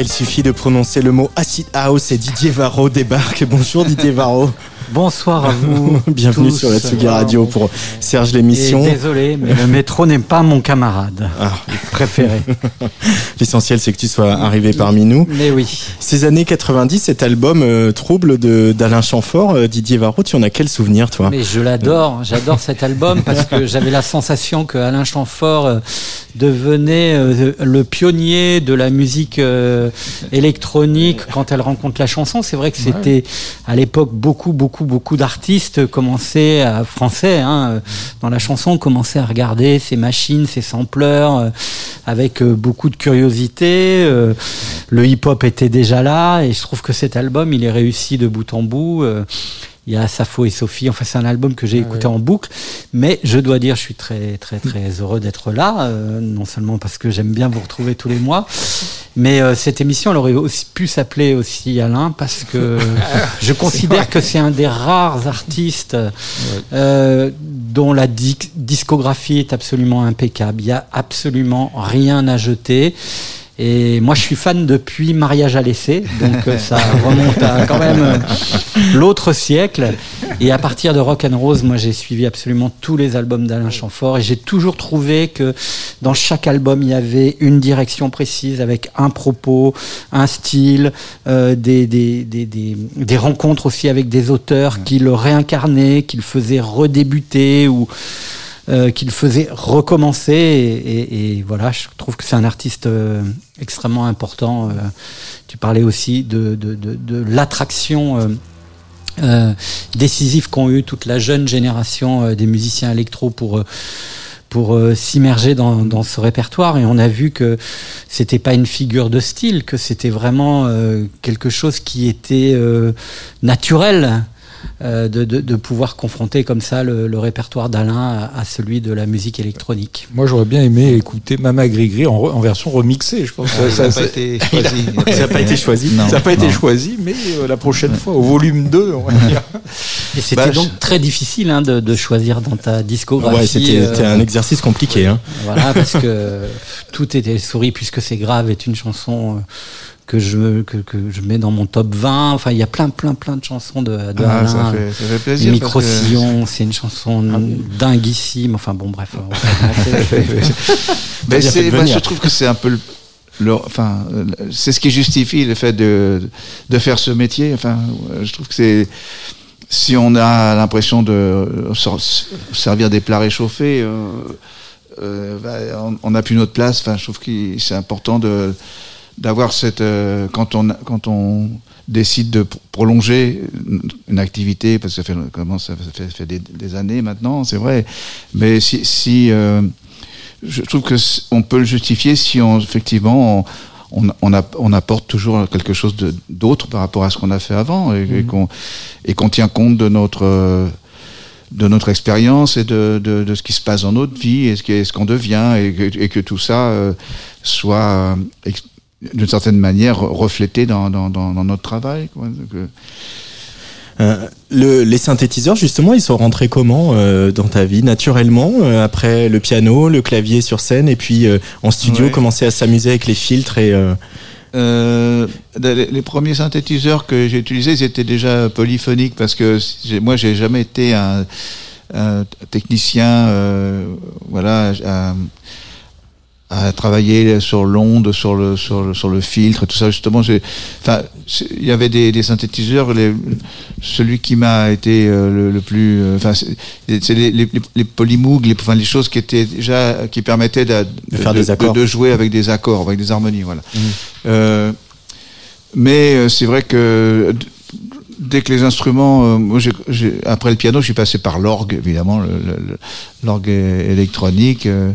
il suffit de prononcer le mot acid house et Didier Varro débarque. Bonjour Didier Varro. Bonsoir à vous. Bienvenue tous. sur la Tsugi. Radio pour Serge l'émission. désolé, mais le métro n'est pas mon camarade Ah, préféré. L'essentiel c'est que tu sois arrivé parmi nous. Mais oui. Ces années 90, cet album euh, Trouble d'Alain Chamfort, euh, Didier Varro, tu en as quel souvenir toi? Mais je l'adore, j'adore cet album parce que j'avais la sensation que Alain Chamfort euh, devenait euh, le pionnier de la musique euh, électronique quand elle rencontre la chanson. C'est vrai que c'était à l'époque beaucoup, beaucoup, beaucoup d'artistes commençaient à français hein, euh, dans la chanson commençaient à regarder ces machines, ces sampleurs euh, avec euh, beaucoup de curiosité. Euh, le hip-hop était déjà et je trouve que cet album il est réussi de bout en bout. Euh, il y a Safo et Sophie. Enfin, c'est un album que j'ai écouté en boucle. Mais je dois dire, je suis très, très, très heureux d'être là. euh, non seulement parce que j'aime bien vous retrouver tous les mois, mais euh, cette émission, elle aurait aussi pu s'appeler aussi Alain parce que je considère que c'est un des rares artistes euh, dont la di- discographie est absolument impeccable. Il y a absolument rien à jeter. Et moi, je suis fan depuis Mariage à l'essai, donc euh, ça remonte à quand même euh, l'autre siècle. Et à partir de Rock and Rose, moi, j'ai suivi absolument tous les albums d'Alain Chamfort et j'ai toujours trouvé que dans chaque album, il y avait une direction précise avec un propos, un style, euh, des, des, des, des, des rencontres aussi avec des auteurs qui le réincarnaient, qui le faisaient redébuter ou euh, qu'il faisait recommencer. Et, et- voilà, je trouve que c'est un artiste euh, extrêmement important. euh. tu parlais aussi de, de, de, de l'attraction. euh, euh, décisive qu'ont eu toute la jeune génération euh, des musiciens électro pour pour euh, s'immerger dans, dans ce répertoire et on a vu que c'était pas une figure de style que c'était vraiment euh, quelque chose qui était euh, naturel de, de, de pouvoir confronter comme ça le, le répertoire d'Alain à, à celui de la musique électronique. Moi, j'aurais bien aimé écouter Mama Grigri en, version remixée. Je pense. Ah, ça n'a pas été choisi. Ça n'a pas été choisi. Non. Ça n'a pas été Non. choisi, mais euh, la prochaine fois, au volume 2, on va dire. Et c'était Bah, donc très difficile hein, de, de choisir dans ta discographie. Ouais, c'était euh, c'était un exercice compliqué. Hein. Voilà, parce que tout était souris puisque c'est grave est une chanson euh, que je que, que je mets dans mon top 20. Enfin, il y a plein plein plein de chansons de, de Ah, ça fait, ça fait plaisir. que- Micro-sillon, c'est une chanson dinguissime. Enfin bon, bref. on. Mais c'est, je trouve que c'est un peu le, enfin, c'est ce qui justifie le fait de, de faire ce métier. Enfin, je trouve que c'est, si on a l'impression de servir des plats réchauffés, euh, euh, bah, on- on n'a plus notre place. Enfin, je trouve que c'est important de d'avoir cette euh, quand on quand on décide de pr- prolonger une- activité parce que ça fait comment ça fait, ça fait des, des années maintenant c'est vrai. Mais si, si euh, je trouve que on peut le justifier si on effectivement on, on, on app- on apporte toujours quelque chose d'autre par rapport à ce qu'on a fait avant et, et qu'on et qu'on tient compte de notre de notre expérience et de, de, de ce qui se passe dans notre vie et ce qu'on devient et que, et que tout ça euh, soit d'une certaine manière reflété dans, dans, dans, dans notre travail. Quoi. Donc, euh, Euh, le- les synthétiseurs, justement, ils sont rentrés comment euh, dans ta vie Naturellement, euh, après le piano, le clavier sur scène, et puis euh, en studio, Ouais. commencer à s'amuser avec les filtres et. euh, Euh, les, les premiers synthétiseurs que j'ai utilisés, ils étaient déjà polyphoniques parce que moi, j'ai jamais été un, un technicien, euh, voilà, à, à travailler sur l'onde, sur le, sur le sur le filtre, tout ça. Justement, enfin, il y avait des, des synthétiseurs. Les, celui qui m'a été euh, le, le plus, euh, enfin, c'est c'est les, les, les Polymoog, les, enfin, les choses qui étaient déjà, qui permettaient de, De faire des accords. de jouer avec des accords, avec des harmonies, voilà. Euh, mais euh, c'est vrai que dès que les instruments, euh, moi, j'ai- j'ai- après le piano, je suis passé par l'orgue, évidemment, l'orgue électronique, euh,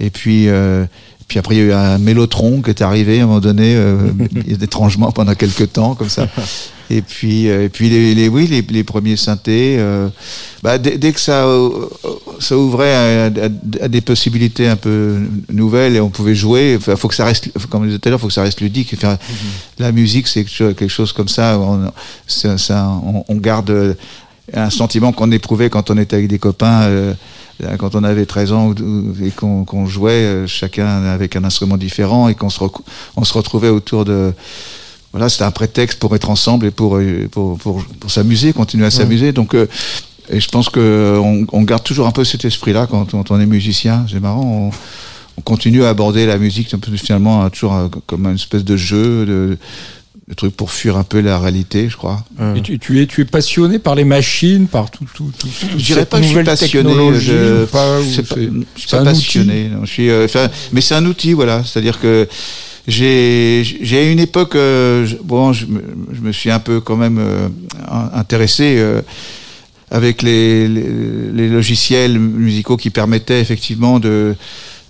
et puis. euh, puis après, il y a eu un mélotron qui est arrivé à un moment donné, euh, étrangement pendant quelques temps, comme ça. Et puis, euh, et puis les, les- oui, les, les premiers synthés. bah, dès, dès que ça, ça ouvrait à, à- à des possibilités un peu nouvelles et on pouvait jouer, il faut que ça reste, comme je disais tout à l'heure, faut que ça reste ludique. Faire, La musique, c'est quelque chose- comme ça. On, ça- ça- on, on garde un sentiment qu'on éprouvait quand on était avec des copains. Euh, quand on avait 13 ans et qu'on qu'on jouait euh, chacun avec un instrument différent et qu'on se, recou- on se retrouvait autour de, voilà, c'était un prétexte pour être ensemble et pour, euh, pour, pour, pour s'amuser, continuer à s'amuser. Donc, euh, et je pense que on, garde toujours un peu cet esprit-là quand, quand on est musicien. C'est marrant. On, on continue à aborder la musique finalement toujours comme une espèce de jeu, de, de truc pour fuir un peu la réalité, je crois. Et tu, tu es, tu es passionné par les machines, par tout, tout, tout, toute Je dirais pas que je suis passionné. Je, pas, c'est pas- c'est- je suis pas passionné. non, je suis, euh, mais c'est un outil, voilà. C'est-à-dire que j'ai, j'ai une époque, euh, je- bon, je, me- je me suis un peu quand même euh, in- intéressé euh, avec les, les, les logiciels musicaux qui permettaient effectivement de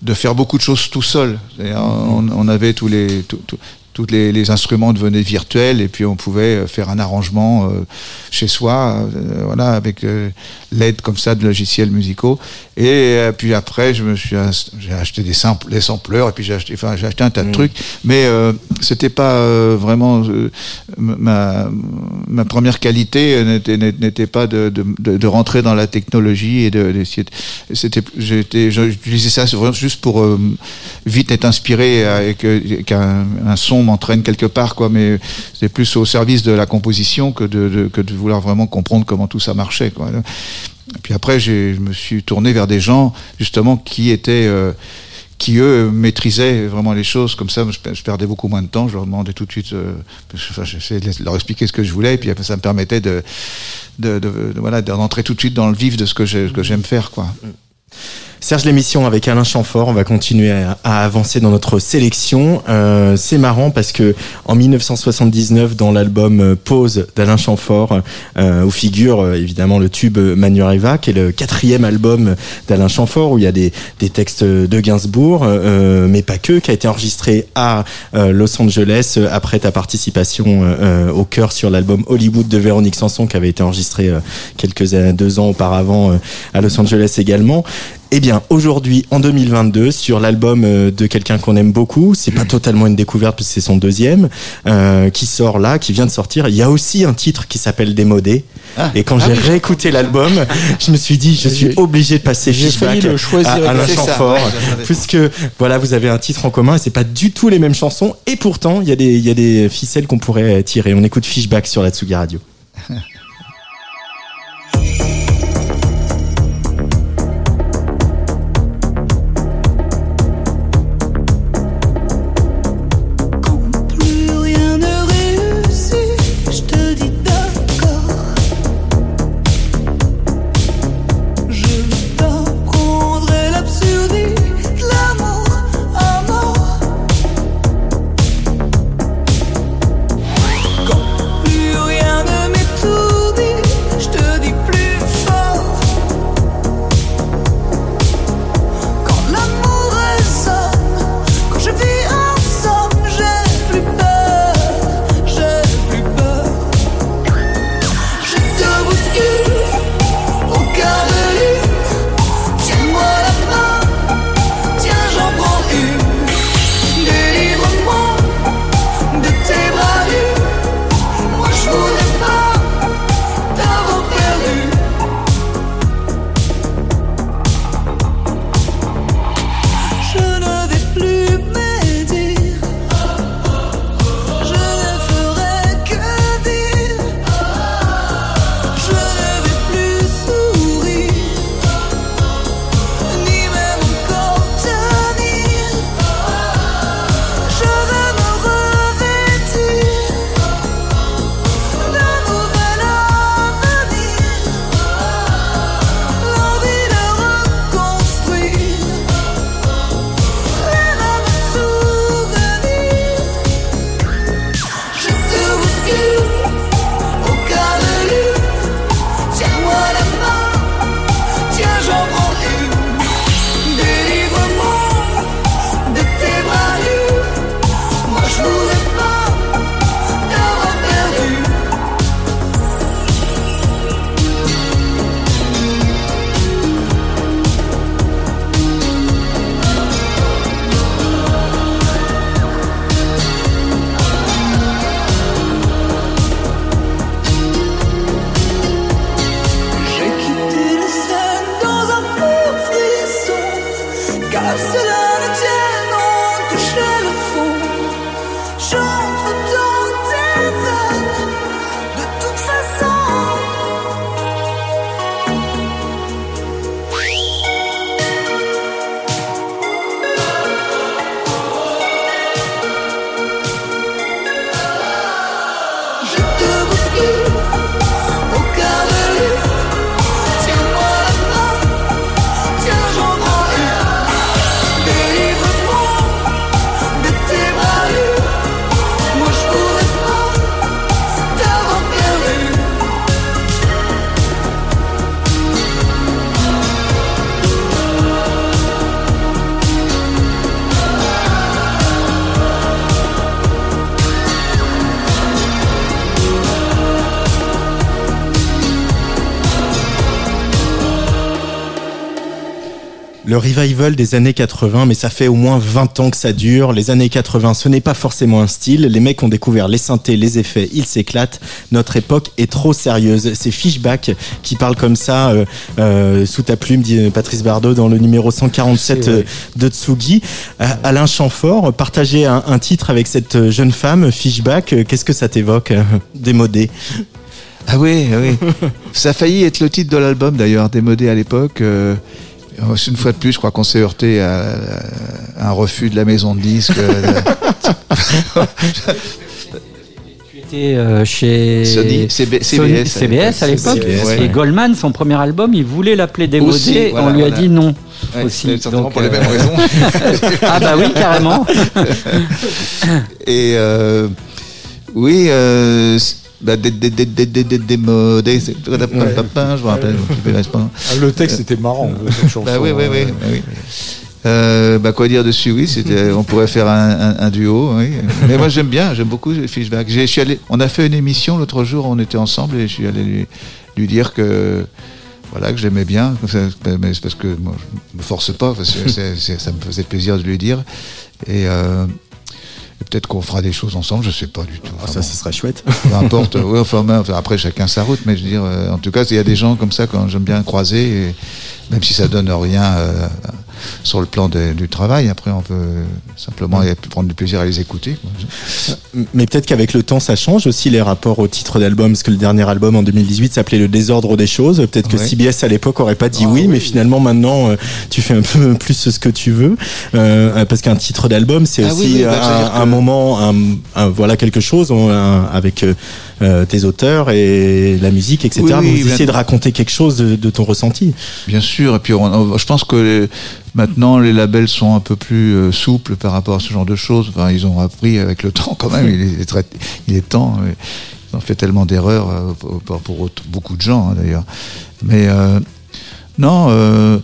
de faire beaucoup de choses tout seul. C'est-à-dire, On, on avait tous les tout- tout- tous les, les instruments devenaient virtuels et puis on pouvait euh, faire un arrangement euh, chez soi, euh, voilà, avec euh, l'aide comme ça de logiciels musicaux. Et puis après, je me suis, j'ai acheté des samples, des sampleurs et puis j'ai acheté, enfin, j'ai acheté un tas de trucs, mais c'était pas vraiment ma, ma première qualité n'était, n'était pas de, de, rentrer dans la technologie et de, d'essayer de- c'était, j'étais, j'utilisais ça juste pour vite être inspiré que, qu'un un son m'entraîne quelque part, quoi. Mais c'était plus au service de la composition que de, que de vouloir vraiment comprendre comment tout ça marchait, quoi. Puis après, je me suis tourné vers des gens justement qui étaient euh, qui eux maîtrisaient vraiment les choses comme ça je, per- je perdais beaucoup moins de temps je leur demandais tout de suite euh, j'essayais de leur expliquer ce que je voulais et puis ça me permettait de, de, voilà d'entrer tout de suite dans le vif de ce que j'aime faire quoi Serge l'émission avec Alain Chamfort, on va continuer à, avancer dans notre sélection. Euh, c'est marrant parce que en 1979, dans l'album euh, Pause d'Alain Chamfort, euh, où figure euh, évidemment le tube Manureva, qui est le quatrième album d'Alain Chamfort, où il y a des, des textes de Gainsbourg, euh, mais pas que, qui a été enregistré à euh, Los Angeles après ta participation au chœur sur l'album Hollywood de Véronique Sanson, qui avait été enregistré quelques deux ans auparavant à Los Angeles également. Eh bien, aujourd'hui, en 2022, sur l'album euh, de quelqu'un qu'on aime beaucoup, c'est pas totalement une découverte parce que c'est son deuxième, euh, qui sort là, qui vient de sortir. Il y a aussi un titre qui s'appelle Démodé. Ah. Et quand Ah j'ai oui, réécouté l'album, je me suis dit, je suis obligé de passer feedback le choisir à Alain Chamfort, ouais, puisque voilà, vous avez un titre en commun et c'est pas du tout les mêmes chansons. Et pourtant, il y a des, il y a des ficelles qu'on pourrait tirer. On écoute Fishback sur la Tsugi Radio. Le revival des années 80, mais ça fait au moins 20 ans que ça dure. Les années 80, ce n'est pas forcément un style. Les mecs ont découvert les synthés, les effets, ils s'éclatent. Notre époque est trop sérieuse. C'est Fishback qui parle comme ça euh, euh, sous ta plume, dit Patrice Bardot, dans le numéro 147 C'est vrai. euh, de Tsugi. Euh, Alain Chamfort, partager un, un titre avec cette jeune femme, Fishback, euh, qu'est-ce que ça t'évoque euh, Démodé? Ah oui, ah oui. Ça a failli être le titre de l'album d'ailleurs, démodé à l'époque. euh, une fois de plus, je crois qu'on s'est heurté à, à un refus de la maison de disques. euh, Tu étais euh, chez Sony, CB- Sony- CBS à CBS à l'époque. Et. Goldman, son premier album, il voulait l'appeler Démodé. Aussi, voilà, on lui a voilà. dit non. Ouais, aussi. c'est certainement Donc, pour les euh, mêmes raisons. ah bah oui, carrément. Et euh, oui, euh, bah, je me rappelle, je me pas. Ah, Le texte était marrant. cette chanson. Bah oui, oui, oui. bah oui. Euh, bah quoi dire dessus Oui, c'était, on pourrait faire un, un- un duo. Oui. Mais moi j'aime bien, j'aime beaucoup Fishback. J'ai- je suis allé, on a fait une émission l'autre jour, on était ensemble et je suis allé lui, lui dire que voilà que j'aimais bien. Mais c'est parce que moi je me force pas, parce que c'est- c'est- ça me faisait plaisir de lui dire. Et, euh, et peut-être qu'on fera des choses ensemble, je sais pas du tout. Enfin, ça, bon. ce serait chouette. Peu importe. ouais, enfin, après, chacun sa route. Mais je veux dire, euh, en tout cas, il y a des gens comme ça quand j'aime bien croiser, et même si ça donne rien euh, sur le plan de- du travail. Après, on peut simplement prendre du plaisir à les écouter. Mais peut-être qu'avec le temps, ça change aussi les rapports au titre d'album, parce que le dernier album en 2018 s'appelait Le désordre des choses. Peut-être que Ouais. CBS à l'époque aurait pas dit Ah oui, oui. mais finalement maintenant, euh, tu fais un peu plus ce que tu veux, Euh, parce qu'un titre d'album, c'est Ah aussi oui, bah, un, c'est-à-dire un que- moment, un, un- voilà quelque chose un- avec euh, euh, tes auteurs et la musique, etc. Bien- essayez de raconter quelque chose de, de ton ressenti. Bien sûr. Et puis, on- on- je pense que maintenant, les labels sont un peu plus euh, souples par rapport à ce genre de choses. Enfin, ils ont appris avec le temps quand même. Il est, très- il est temps. mais Ils ont fait tellement d'erreurs euh, pour, beaucoup de gens, hein, d'ailleurs. Mais euh, non. euh,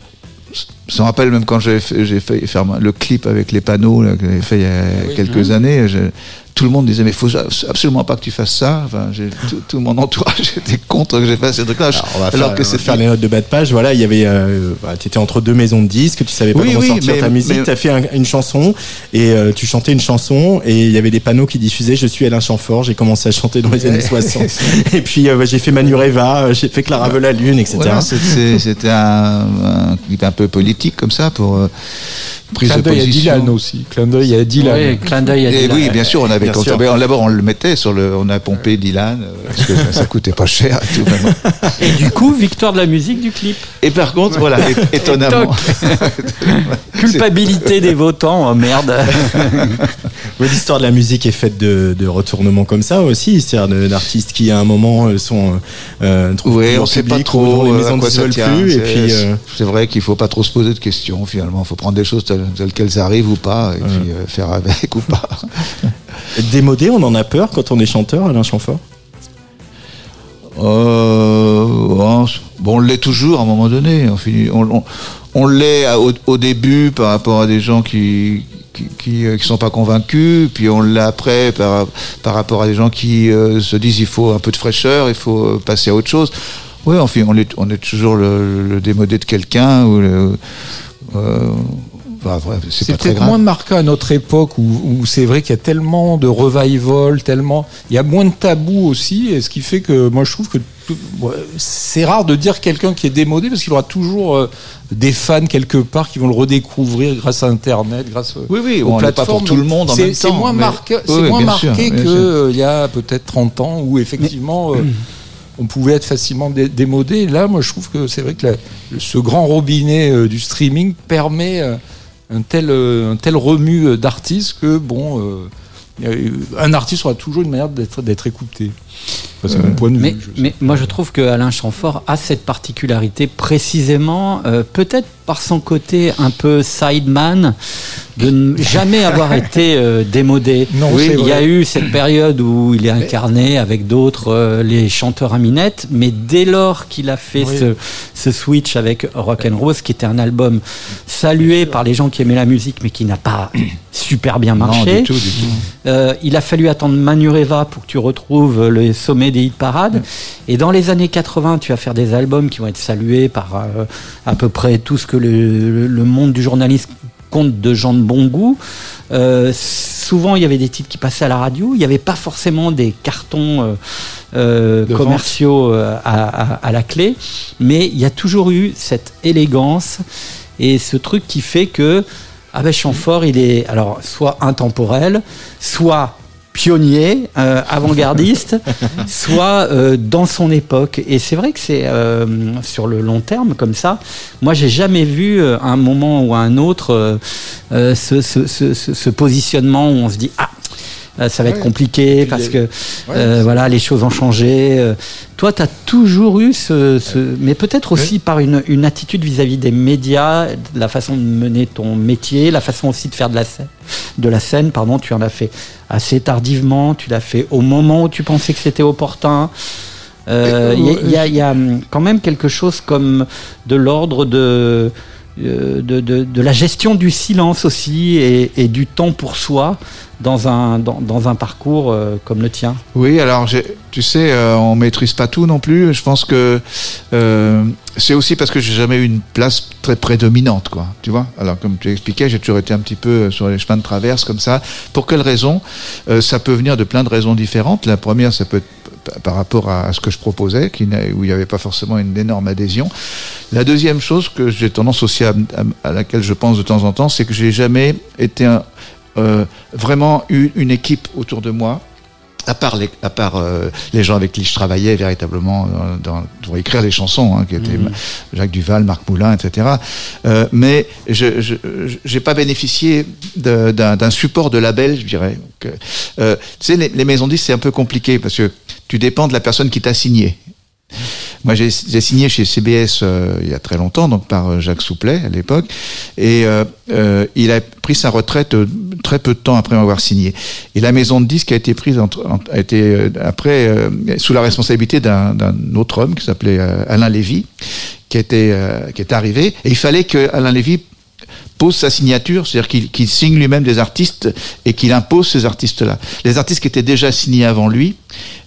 ça me rappelle même quand j'ai fait, faire le clip avec les panneaux là, que j'avais fait il y a quelques années. je- tout le monde disait mais faut absolument pas que tu fasses ça. Enfin, j'ai- tout, tout mon entourage était contre que j'ai fait ces trucs-là. Alors, on va Alors faire, que on va c'est faire les notes de bas de page. Voilà, il y avait, euh, tu étais entre deux maisons de disques, tu savais pas Oui, comment oui, sortir mais- ta musique. mais- Tu as fait un- une chanson et euh, tu chantais une chanson et il y avait des panneaux qui diffusaient Je suis Alain Chamfort. J'ai commencé à chanter dans les années 60. Et puis euh, j'ai fait Manureva, j'ai fait Clara Veut la Lune, etc. Voilà, c'est- c'est- c'était un, un clip un peu politique comme ça pour euh, prise Clin de d'œil à position. Dylan aussi. Clin d'œil à Dylan. Oui, clin d'œil à Et Dylan. oui, bien sûr, on avait Bien quand sûr. on- d'abord on le mettait sur le, on a pompé Dylan euh, parce que ça, coûtait pas cher. Et, tout, vraiment. Et du coup, victoire de la musique du clip. Et par contre, voilà, étonnamment, Culpabilité des votants, oh merde. Oui, L'histoire de la musique est faite de, de retournements comme ça aussi, c'est-à-dire d'artistes qui à un moment euh, sont euh, trouvent oui, on sait pas trop les euh, maisons quoi ne tient. plus. Et C'est- puis euh, c'est vrai qu'il faut pas trop se poser de questions. Finalement, il faut prendre des choses telles, telles qu'elles arrivent ou pas, et puis euh, faire avec ou pas. Démodé, on en a peur quand on est chanteur, Alain Chamfort. Euh, bon, on l'est toujours à un moment donné. On, l'est au, début par rapport à des gens qui qui, qui, euh, qui sont pas convaincus, puis on l'est après par, rapport à des gens qui euh, se disent il faut un peu de fraîcheur, il faut passer à autre chose. Oui, on est, on est toujours le, démodé de quelqu'un c'est pas très grave. moins marqué à notre époque où, où c'est vrai qu'il y a tellement de revival, tellement. Il y a moins de tabous aussi, et ce qui fait que moi je trouve que c'est rare de dire quelqu'un qui est démodé parce qu'il y aura toujours euh, des fans quelque part qui vont le redécouvrir grâce à Internet, grâce Oui, oui, aux on l'est pas plateformes. pour tout le monde en C'est- moins marqué, Oui, c'est oui, moins marqué sûr, bien que sûr. euh, il y a peut-être 30 ans où effectivement. euh, on pouvait être facilement dé- démodé. Là, moi, je trouve que c'est vrai que la- ce grand robinet euh, du streaming permet euh, un tel, euh, un tel d'artistes que, bon, euh, un artiste aura toujours une manière d'être écouté. Enfin, c'est mon point de vue. Mais, moi, je trouve que Alain Chamfort a cette particularité précisément, euh, peut-être par son côté un peu sideman, de ne jamais avoir été euh, démodé. Non, oui, il y a eu cette période où il est incarné avec d'autres, euh, les chanteurs à minette, mais dès lors qu'il a fait Oui. ce, ce switch avec Rock and Rose, qui était un album salué par les gens qui aimaient la musique, mais qui n'a pas super bien Non, marché. du tout, du tout. Il a fallu attendre Manureva pour que tu retrouves le sommet des hit parades. Et dans les années 80, tu vas faire des albums qui vont être salués par euh, à peu près tout ce que le, monde du journalisme compte de gens de bon goût. Euh, souvent, il y avait des titres qui passaient à la radio. Il n'y avait pas forcément des cartons euh, De commerciaux à, à- à la clé, mais il y a toujours eu cette élégance et ce truc qui fait que ah ben Chamfort, il est alors soit intemporel, soit pionnier, euh, avant-gardiste, soit euh, dans son époque. Et c'est vrai que c'est euh, sur le long terme comme ça. Moi, j'ai jamais vu euh, un moment ou un autre ce, ce- ce- ce- ce positionnement où on se dit ah. Ça va être compliqué parce que euh, voilà les choses ont changé. Euh, Toi, tu as toujours eu ce, ce- mais peut-être aussi par une, une attitude vis-à-vis des médias, la façon de mener ton métier, la façon aussi de faire de la scène. De la scène, pardon, tu en as fait assez tardivement. Tu l'as fait au moment où tu pensais que c'était opportun. Euh, Il y, a- y y hum, quand même quelque chose comme de l'ordre de, de, de- de la gestion du silence aussi et, et du temps pour soi dans un, dans, dans un parcours euh, comme le tien. Oui, alors tu sais, euh, on maîtrise pas tout non plus. Je pense que euh, c'est aussi parce que j'ai jamais eu une place très prédominante, quoi. Tu vois? Alors comme tu expliquais, j'ai toujours été un petit peu sur les chemins de traverse comme ça. Pour quelles raisons Euh, Ça peut venir de plein de raisons différentes. La première, ça peut être par rapport à ce que je proposais, où il n'y avait pas forcément une énorme adhésion. La deuxième chose que j'ai tendance aussi à- à laquelle je pense de temps en temps, c'est que j'ai jamais été un, euh, vraiment eu une équipe autour de moi à part les, à part euh, les gens avec qui je travaillais véritablement euh, dans, pour écrire les chansons, hein, qui étaient Mhm. Jacques Duval, Marc Moulin, etc. Euh, mais je j'ai pas bénéficié d'un support de label, je dirais. Que, euh, tu sais, les, les maisons de disques, c'est un peu compliqué parce que tu dépends de la personne qui t'a signé. Moi, j'ai signé chez CBS euh, il y a très longtemps, donc par euh, Jacques Souplet à l'époque, et euh, il a pris sa retraite très peu de temps après m'avoir signé. Et la maison de disques a été prise a été après sous la responsabilité d'un autre homme qui s'appelait Alain Lévy, qui était qui est arrivé, et il fallait que Alain Lévy pose sa signature, c'est-à-dire qu'il signe lui-même des artistes et qu'il impose ces artistes-là. Les artistes qui étaient déjà signés avant lui,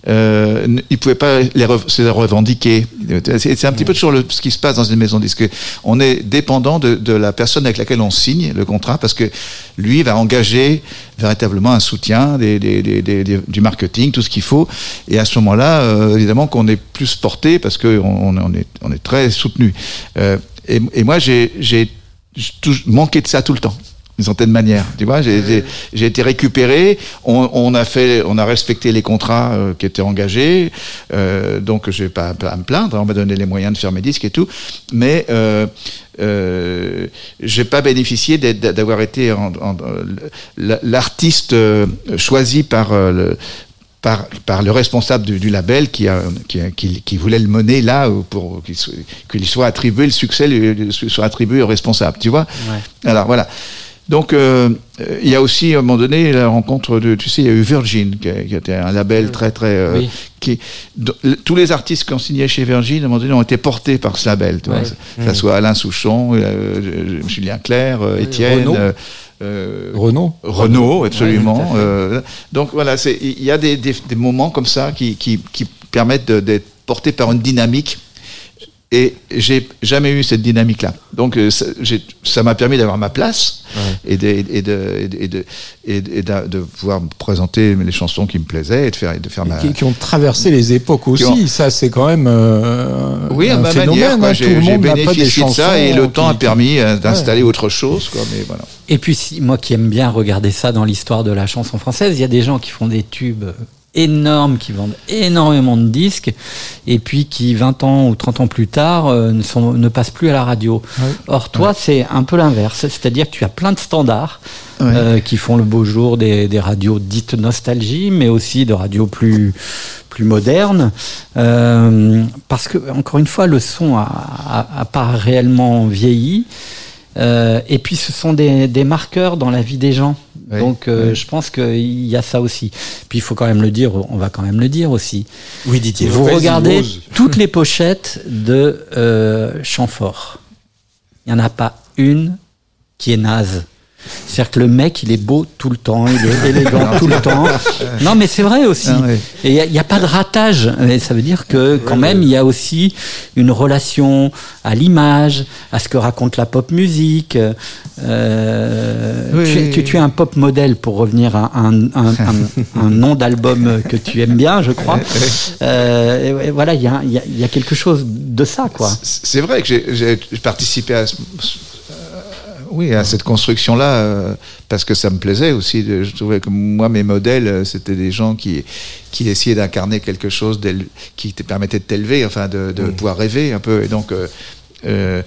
euh, il pouvait pas les, rev- se les revendiquer. C'est un petit peu toujours le- ce qui se passe dans une maison disque. On est dépendant de, de la personne avec laquelle on signe le contrat parce que lui va engager véritablement un soutien des, des- des- des- des- du marketing, tout ce qu'il faut. Et à ce moment-là, euh, évidemment qu'on est plus porté parce qu'on on, est, on est très soutenu. Euh, et, et moi, j'ai manqué de ça tout le temps d'une certaine manière. Tu vois, j'ai été récupéré. On, on a fait, on a respecté les contrats euh, qui étaient engagés. Euh, donc, je vais pas, à me plaindre. On m'a donné les moyens de faire mes disques et tout. Mais euh, euh, j'ai pas bénéficié d'avoir été l- l'artiste euh, choisi par euh, le par, par le responsable du, du label qui, a, qui, a- qui, qui voulait le mener là euh, pour qu'il soit, attribué le succès lui, soit attribué au responsable, tu vois. Alors voilà. Donc euh, euh, il y a aussi à un moment donné la rencontre de, tu sais, il y a eu Virgin qui, était un label très très euh, Oui. qui tous les artistes qui ont signé chez Virgin à un moment donné ont été portés par ce label, tu vois. Que ça soit Alain Souchon, euh, Julien Clerc, euh, Étienne. Euh, Renault. Renault, absolument. Ouais. Euh, donc voilà, il y a des, des- des moments comme ça qui, qui, qui permettent d'être portés par une dynamique. Et j'ai jamais eu cette dynamique-là. Donc euh, ça m'a permis d'avoir ma place et, de, et, de, et, de, et, de, et de- et de- de pouvoir me présenter les chansons qui me plaisaient et de faire, et de faire ma... Qui, qui ont traversé les époques aussi. ont- Ça, c'est quand même euh, Oui, à un ma phénomène. manière, hein. Tout j'ai le monde n'a pas des bénéficié de ça et le temps a permis euh, d'installer autre chose. Quoi, mais voilà. Et puis, si, moi qui aime bien regarder ça dans l'histoire de la chanson française, il y a des gens qui font des tubes énormes, qui vendent énormément de disques, et puis qui, 20 ans ou 30 ans plus tard, euh, ne, sont, ne passent plus à la radio. Or, toi, c'est un peu l'inverse. C'est-à-dire que tu as plein de standards Ouais. euh, qui font le beau jour des, des radios dites nostalgie, mais aussi de radios plus plus modernes, Euh, parce que encore une fois, le son a, a- a pas réellement vieilli. Euh, et puis ce sont des, des marqueurs dans la vie des gens. Oui, Donc euh, oui. je pense qu'il y a ça aussi. Puis il faut quand même le dire, on va quand même le dire aussi. Oui, Didier. Vous regardez toutes les pochettes de euh, Chamfort. Il n'y en a pas une qui est naze. C'est-à-dire que le mec, il est beau tout le temps, il est élégant tout le temps. Non, mais c'est vrai aussi. Ah. Et il n'y a, pas de ratage. Et ça veut dire que quand même, il y a aussi une relation à l'image, à ce que raconte la pop musique. Euh, Oui, tu, es- oui, tu- oui. tu es un pop modèle pour revenir à un, un- un- un nom d'album que tu aimes bien, je crois. Euh, et voilà, il y a, il y a- il y a quelque chose de ça, quoi. C'est vrai que j'ai- participé à, ce- oui, à cette construction-là euh, parce que ça me plaisait aussi. de- je trouvais que moi, mes modèles, euh, c'était des gens qui, qui essayaient d'incarner quelque chose qui te permettait de t'élever, enfin de, de pouvoir rêver un peu. Et donc, euh,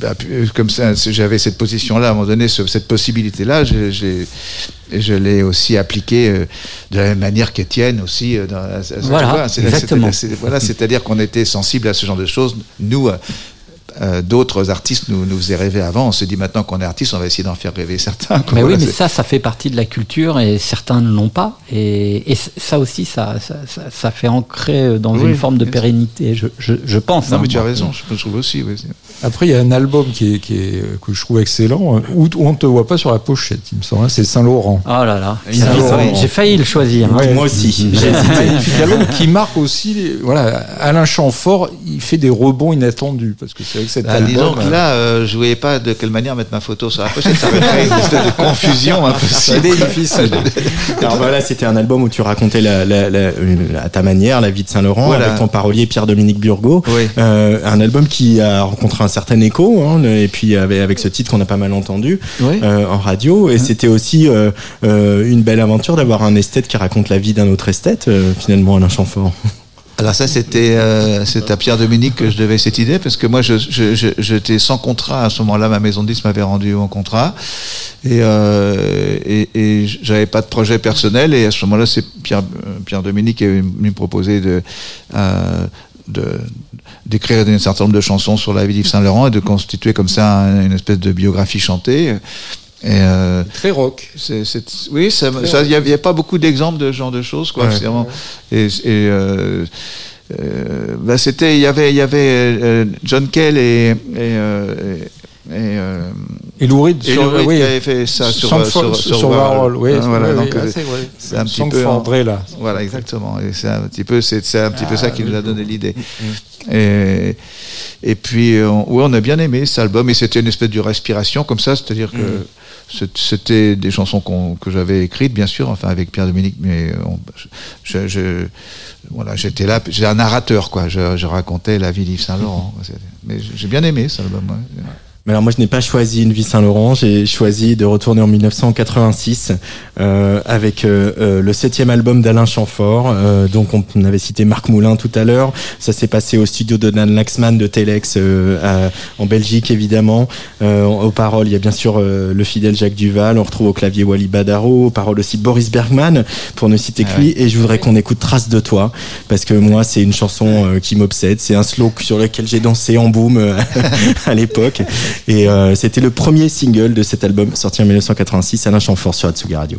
bah, comme ça, j'avais cette position-là, à un moment donné, ce- cette possibilité-là, je l'ai aussi appliquée euh, de la même manière qu'Étienne aussi. euh, dans, Voilà, exactement. Voilà, c'est-à-dire qu'on était sensible à ce genre de choses. Nous, euh, euh, d'autres artistes nous, nous faisaient rêver avant. On se dit maintenant qu'on est artiste, on va essayer d'en faire rêver certains. Mais Voilà, oui, mais ça, ça fait partie de la culture et certains ne l'ont pas. Et, et ça aussi, ça, ça, ça- ça fait ancrer dans Oui, une forme de pérennité, je, je, je pense. Non, hein, mais tu as raison, je, je trouve aussi. oui, Après, il y a un album qui est, qui est, que je trouve excellent, euh, où, on ne te voit pas sur la pochette, il me semble. hein, C'est Saint-Laurent. Oh là là, j'ai failli le choisir. hein. Ouais. Moi aussi. C'est un magnifique album qui marque aussi, voilà, Alain Chamfort, il fait des rebonds inattendus parce que c'est vrai que cet Ah, album. disons que euh, là, euh, je voyais pas de quelle manière mettre ma photo sur la pochette. Ça aurait créé une espèce de confusion un peu. ça a été difficile. Alors voilà, c'était un album où tu racontais la, la- la- une- à ta manière la vie de Saint-Laurent Voilà. avec ton parolier Pierre-Dominique Burgot. Oui. Euh, un album qui a rencontré un certain écho, hein, et puis avec, avec ce titre qu'on a pas mal entendu euh, en radio. Et c'était aussi euh, euh, une belle aventure d'avoir un esthète qui raconte la vie d'un autre esthète, finalement, Alain Chamfort. Alors ça, c'était euh, c'est à Pierre Dominique que je devais cette idée parce que moi, je je- je- j'étais sans contrat à ce moment-là. Ma maison de disques m'avait rendu mon contrat et euh, et, et j'avais pas de projet personnel. Et à ce moment-là, c'est Pierre Pierre Dominique qui me de euh, de d'écrire un certain nombre de chansons sur la vie d'Yves Saint Laurent et de constituer comme ça un- une espèce de biographie chantée. Et euh, Très rock. oui, il n'y avait pas beaucoup d'exemples de ce genre de choses, quoi. Ouais. et, et, euh, euh, bah, c'était, il y avait, il y avait John Kell et, et, et- euh, Et Lou Reed et sur, oui, qui avait fait ça sur, euh, sur, sur Warhol, oui, Hein, voilà, oui, donc, oui, euh, c'est un petit peu là. Voilà, exactement. Et c'est un petit peu, c'est, un petit peu ça qui Ah, nous a donné l'idée. Et, et puis, euh, on, ouais, on a bien aimé cet album. Et c'était une espèce de respiration comme ça, c'est-à-dire que c'est- c'était des chansons que j'avais écrites, bien sûr, enfin avec Pierre Dominique, mais on- je, je- voilà, j'étais là, j'ai un narrateur, quoi. Je, je racontais la vie d'Yves Saint Laurent. Mais j'ai bien aimé cet album. ouais. Mais alors moi je n'ai pas choisi une vie Saint-Laurent, j'ai choisi de retourner en 1986 euh, avec euh, euh, le septième album d'Alain Chamfort. Euh, donc on, on avait cité Marc Moulin tout à l'heure. Ça s'est passé au studio de Dan Laxman de Telex euh, à- en Belgique évidemment. Euh, aux paroles il y a bien sûr euh, le fidèle Jacques Duval. On retrouve au clavier Wally Badaro. Aux paroles aussi Boris Bergman pour ne citer que Ah lui. Et je voudrais qu'on écoute Trace de toi parce que moi c'est une chanson qui m'obsède. C'est un slow sur lequel j'ai dansé en boom à l'époque. Et euh, c'était le premier single de cet album sorti en 1986, Alain Chamfort sur Atsugi Radio.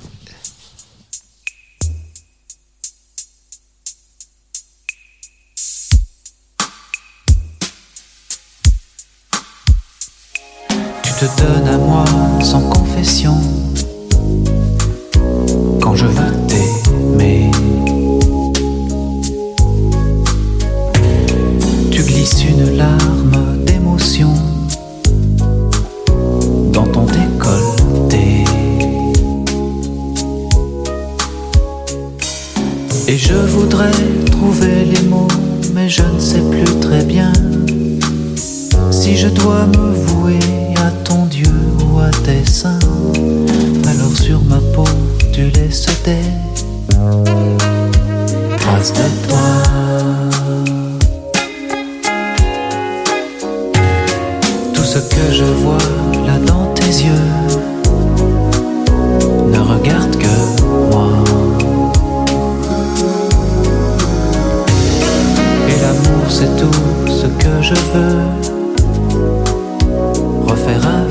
Avec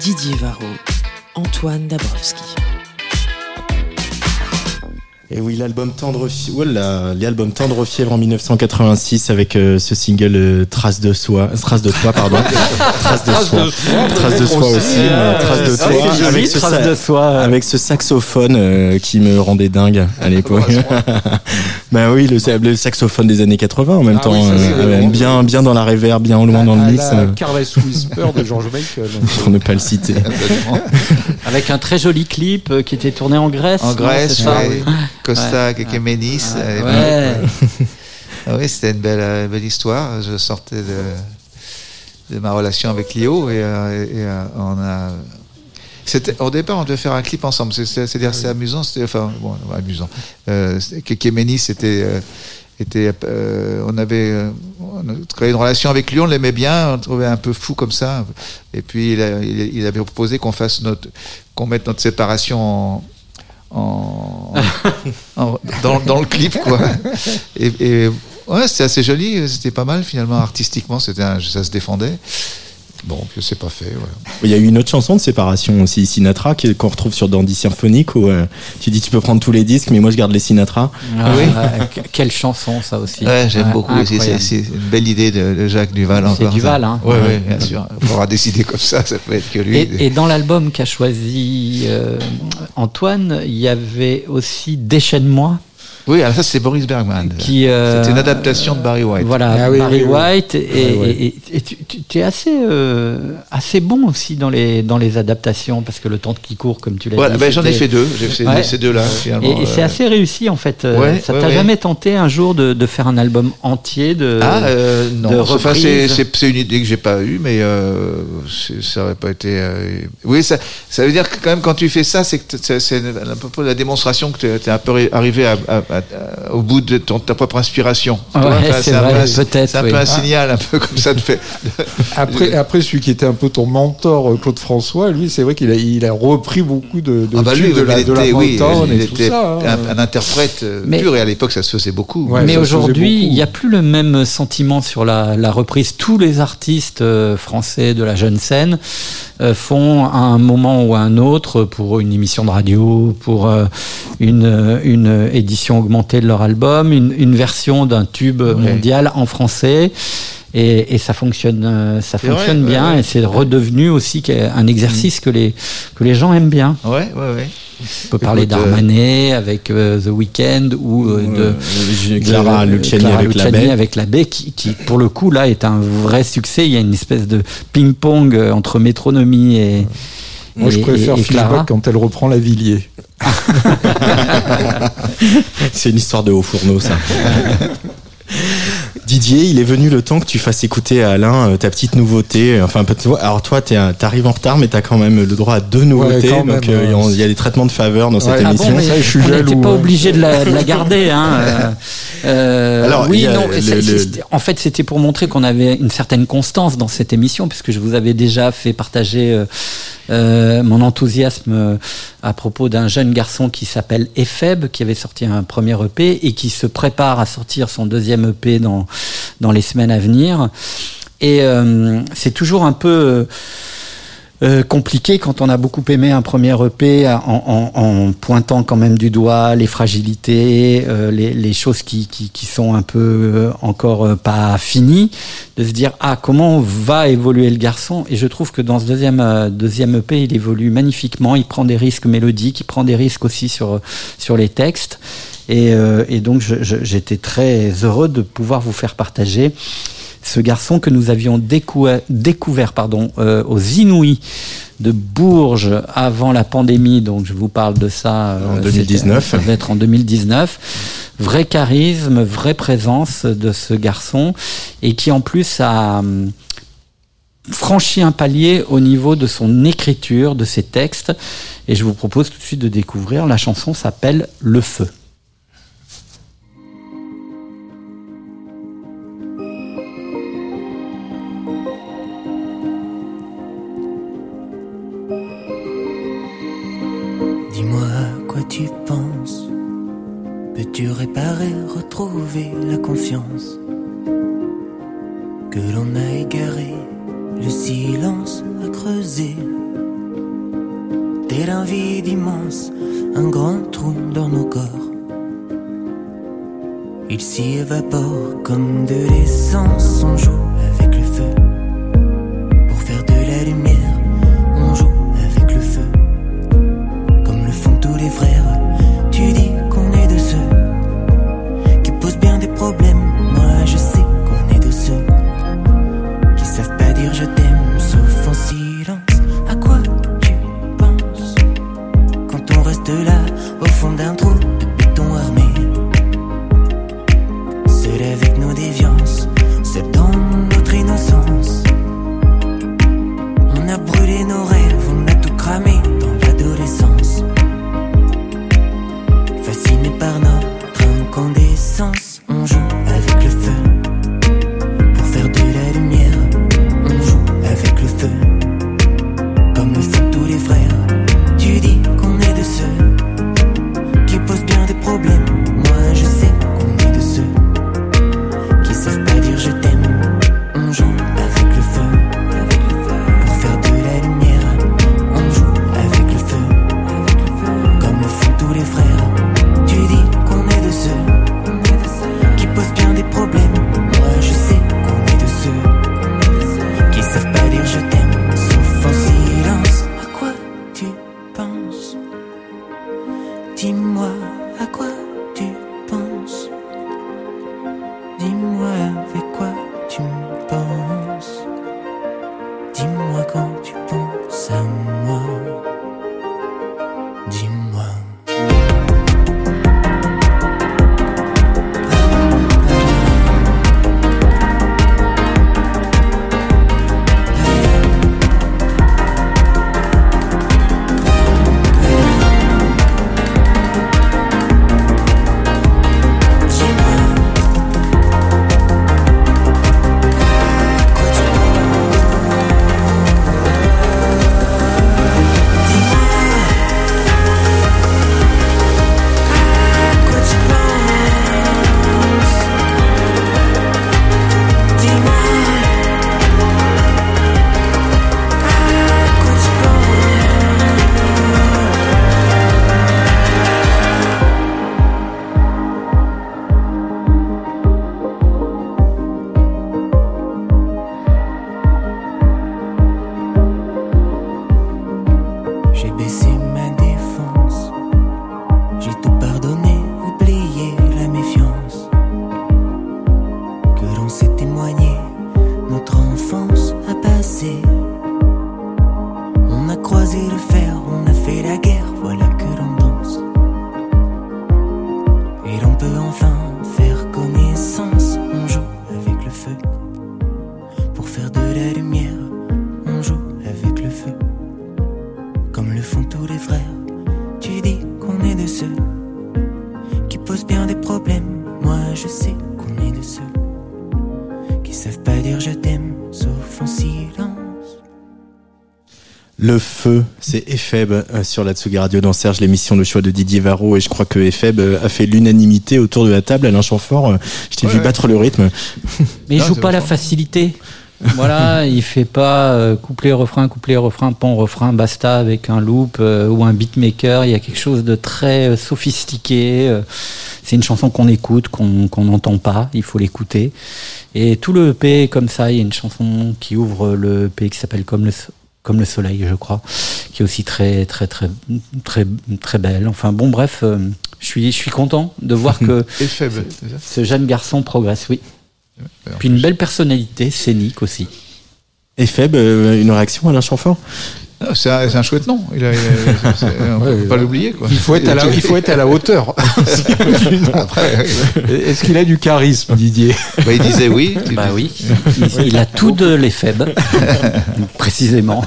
Didier Varro. Antoine Dabrowski. Et oui, l'album Tendre, Voilà, l'album Tendre Fièvre en 1986 avec euh, ce single euh, Trace de soi, Trace de toi, pardon. Trace de soi. Trace de soi aussi, mais Trace de Ah, toi. joli, avec, ce Trace sa- de soi. avec ce saxophone euh, qui me rendait dingue à l'époque. ben oui, le, le saxophone des années 80 en même Ah temps. oui, ça, euh, bien, bien dans la reverb, bien au loin dans le mix. Careless Whisper de George Michael. pour ne pas le citer. Avec un très joli clip qui était tourné en Grèce. En non, Grèce, c'est ça ouais. Costa. Kekemenis. Ah oui, c'était une belle, euh, belle histoire. Je sortais de, de ma relation avec Lio et, euh, et, euh, on a. C'était, au départ, on devait faire un clip ensemble. C'est- c'est- C'est-à-dire, c'est amusant. C'était, enfin, bon, amusant. Euh, c'était- Kekemenis était, euh, était, euh, on avait, euh, on a créé une relation avec lui. On l'aimait bien. On le trouvait un peu fou comme ça. Et puis, il, a- il- il avait proposé qu'on fasse notre, qu'on mette notre séparation en, en, en- dans, dans le clip quoi. Et, et ouais, c'était assez joli, c'était pas mal finalement artistiquement, c'était ça se défendait. Bon, puis c'est pas fait. ouais. Il y a eu une autre chanson de séparation aussi, Sinatra, qu'on retrouve sur Dandy Symphonique, où euh, tu dis tu peux prendre tous les disques, mais moi je garde les Sinatra. Ah, Oui. que- quelle chanson ça aussi. Ouais, j'aime Ouais, beaucoup aussi. C'est, c'est une belle idée de, de Jacques Duval C'est encore. Duval, hein. Ouais, Ouais. bien sûr. Il faudra décider comme ça, ça peut être que lui. Et, et dans l'album qu'a choisi euh, Antoine, il y avait aussi Déchaîne-moi. Oui, alors ça c'est Boris Bergman. Qui, euh, C'était une adaptation de Barry White. Voilà, Ah oui, Barry oui, oui. White. Et, Ouais, ouais. et- et- et tu, tu es assez, euh, assez bon aussi dans les, dans les adaptations, parce que le temps qui court, comme tu l'as Voilà, dit. ben, j'en ai fait deux. J'ai fait Ouais. ces deux-là finalement. Et, et c'est euh, assez réussi en fait. Euh, Ouais, ça ouais, t'a ouais. jamais tenté un jour de, de faire un album entier de, Ah euh, de non, enfin, c'est, c'est, c'est une idée que j'ai pas eue, mais euh, c'est- ça aurait pas été. euh, Oui, ça, ça veut dire que quand même quand tu fais ça, c'est c'est, c'est un peu la démonstration que tu es un peu ri- arrivé à, à- au bout de ton, ta propre inspiration. Ouais, c'est un vrai, peu un- peut-être, C'est un oui. peu un Ah. signal, un peu comme ça de fait. Après, après, celui qui était un peu ton mentor, euh, Claude François, lui, c'est vrai qu'il a, il a repris beaucoup de, de Ah bah lui, de la, il de la oui, il et tout était ça. hein. un, un interprète euh, Mais- pur et à l'époque ça se faisait beaucoup. Ouais, Mais aujourd'hui, il n'y a plus le même sentiment sur la, la reprise. Tous les artistes euh, français de la jeune scène euh, font à un moment ou à un autre, pour une émission de radio, pour euh, une, euh, une édition augmentée de leur album, une, une version d'un tube mondial en français. Et, et ça fonctionne, euh, ça vrai, fonctionne ouais, bien ouais. et c'est redevenu aussi un exercice que les que les gens aiment bien. Ouais, ouais, ouais. On peut parler euh, d'Armanet avec euh, The Weeknd ou euh, de Euh, Clara Luciani Clara avec la Luciani baie. avec la baie, qui, qui, pour le coup là est un vrai succès. Il y a une espèce de ping-pong euh, entre métronomie et Moi, je préfère et- et Clara. Flashback quand elle reprend la Villiers. C'est une histoire de haut fourneau, ça. Didier, il est venu le temps que tu fasses écouter à Alain euh, ta petite nouveauté. Enfin, alors toi, t'es un- t'arrives en retard, mais t'as quand même le droit à deux nouveautés. donc euh, il y a- ouais. il y a des traitements de faveur dans cette Ouais. Ah bon, émission. mais Ça, je suis on n'était pas hein. obligé de la, de la garder. Hein. euh, Alors, oui, non. le- En fait, c'était pour montrer qu'on avait une certaine constance dans cette émission, puisque je vous avais déjà fait partager euh, euh, mon enthousiasme à propos d'un jeune garçon qui s'appelle Epheb, qui avait sorti un premier EP et qui se prépare à sortir son deuxième EP dans dans les semaines à venir. Et euh, c'est toujours un peu euh, compliqué quand on a beaucoup aimé un premier EP en, en- en pointant quand même du doigt les fragilités, euh, les, les choses qui, qui, qui sont un peu euh, encore euh, pas finies, de se dire ah comment va évoluer le garçon? Et je trouve que dans ce deuxième deuxième EP il évolue magnifiquement, il prend des risques mélodiques, il prend des risques aussi sur sur les textes. Et, et donc j'étais très heureux de pouvoir vous faire partager ce garçon que nous avions décou- découvert pardon, euh, aux Inouïs de Bourges avant la pandémie, donc je vous parle de ça En euh, 2019. c'était- Ça devait être en 2019. Vrai charisme, vraie présence de ce garçon et qui en plus a hum, franchi un palier au niveau de son écriture, de ses textes. Et je vous propose tout de suite de découvrir. La chanson s'appelle Le Feu. C'est Epheb euh, sur la Tsugi Radio dans Serge, l'émission de choix de Didier Varro. Et je crois que Epheb euh, a fait l'unanimité autour de la table. Alain Chamfort, euh, je t'ai Ouais, vu ouais. battre le rythme. Mais il joue pas la facilité. voilà, il fait pas euh, couplet, refrain, couplet, refrain, pont, refrain, basta avec un loop euh, ou un beatmaker. Il y a quelque chose de très euh, sophistiqué. c'est une chanson qu'on écoute, qu'on n'entend pas. Il faut l'écouter. Et tout le EP est comme ça. Il y a une chanson qui ouvre le EP qui s'appelle Comme le so- comme le soleil, je crois, qui est aussi très très très très très belle. Enfin bon, bref, euh, je suis je suis content de voir que ce- jeune garçon progresse. Oui. Puis une belle personnalité scénique aussi. Epheb, euh, une réaction, Alain Chamfort C'est un, chouette nom. Il a, il a- c'est- c'est- on peut Ouais, pas l'oublier. Il faut être à la, il faut être à la hauteur. Après, Est-ce qu'il a du charisme, Didier? Bah, il disait oui. Bah oui, il, il a tout de l'EFEB, précisément.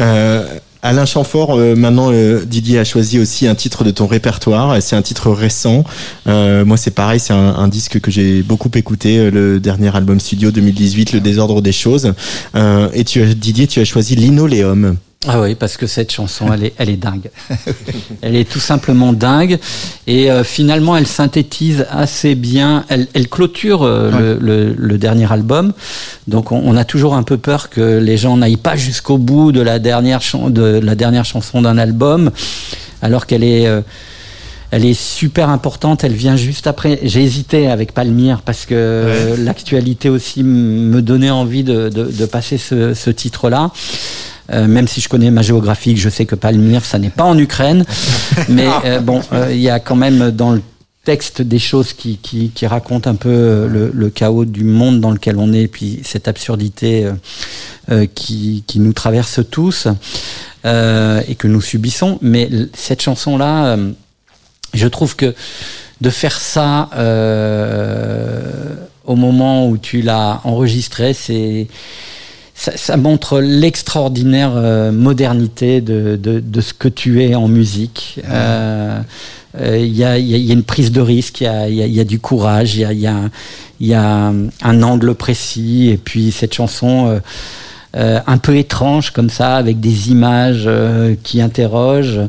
Euh, Alain Chamfort, euh, maintenant euh, Didier a choisi aussi un titre de ton répertoire. C'est un titre récent. Euh, moi, c'est pareil, c'est un, un disque que j'ai beaucoup écouté, le dernier album studio 2018, Le désordre des choses. Et tu as, Didier, tu as choisi Linoléum. Ah oui, parce que cette chanson, elle est, elle est dingue. Elle est tout simplement dingue. Et euh, finalement, elle synthétise assez bien. Elle, elle clôture euh, le, le- le dernier album. Donc, on, on a toujours un peu peur que les gens n'aillent pas jusqu'au bout de la dernière, de la dernière chanson d'un album, alors qu'elle est. euh, elle est super importante, elle vient juste après. J'ai hésité avec Palmyre parce que l'actualité aussi me donnait envie de, de- de passer ce, ce titre-là. Euh, même si je connais ma géographie, que je sais que Palmyre, ça n'est pas en Ukraine. Mais euh, bon, euh, il y a quand même dans le texte des choses qui, qui, qui racontent un peu euh, le, le chaos du monde dans lequel on est, puis cette absurdité euh, euh, qui, qui nous traverse tous euh, et que nous subissons. Mais cette chanson-là, euh, je trouve que de faire ça euh, au moment où tu l'as enregistré, c'est ça, ça montre l'extraordinaire euh, modernité de, de, de ce que tu es en musique. Euh, euh, Il y, a, il y a- y a une prise de risque, il y a, il y a- il y a du courage, il y a, il y a- il y a un angle précis, et puis cette chanson euh, euh, un peu étrange comme ça, avec des images euh, qui interrogent,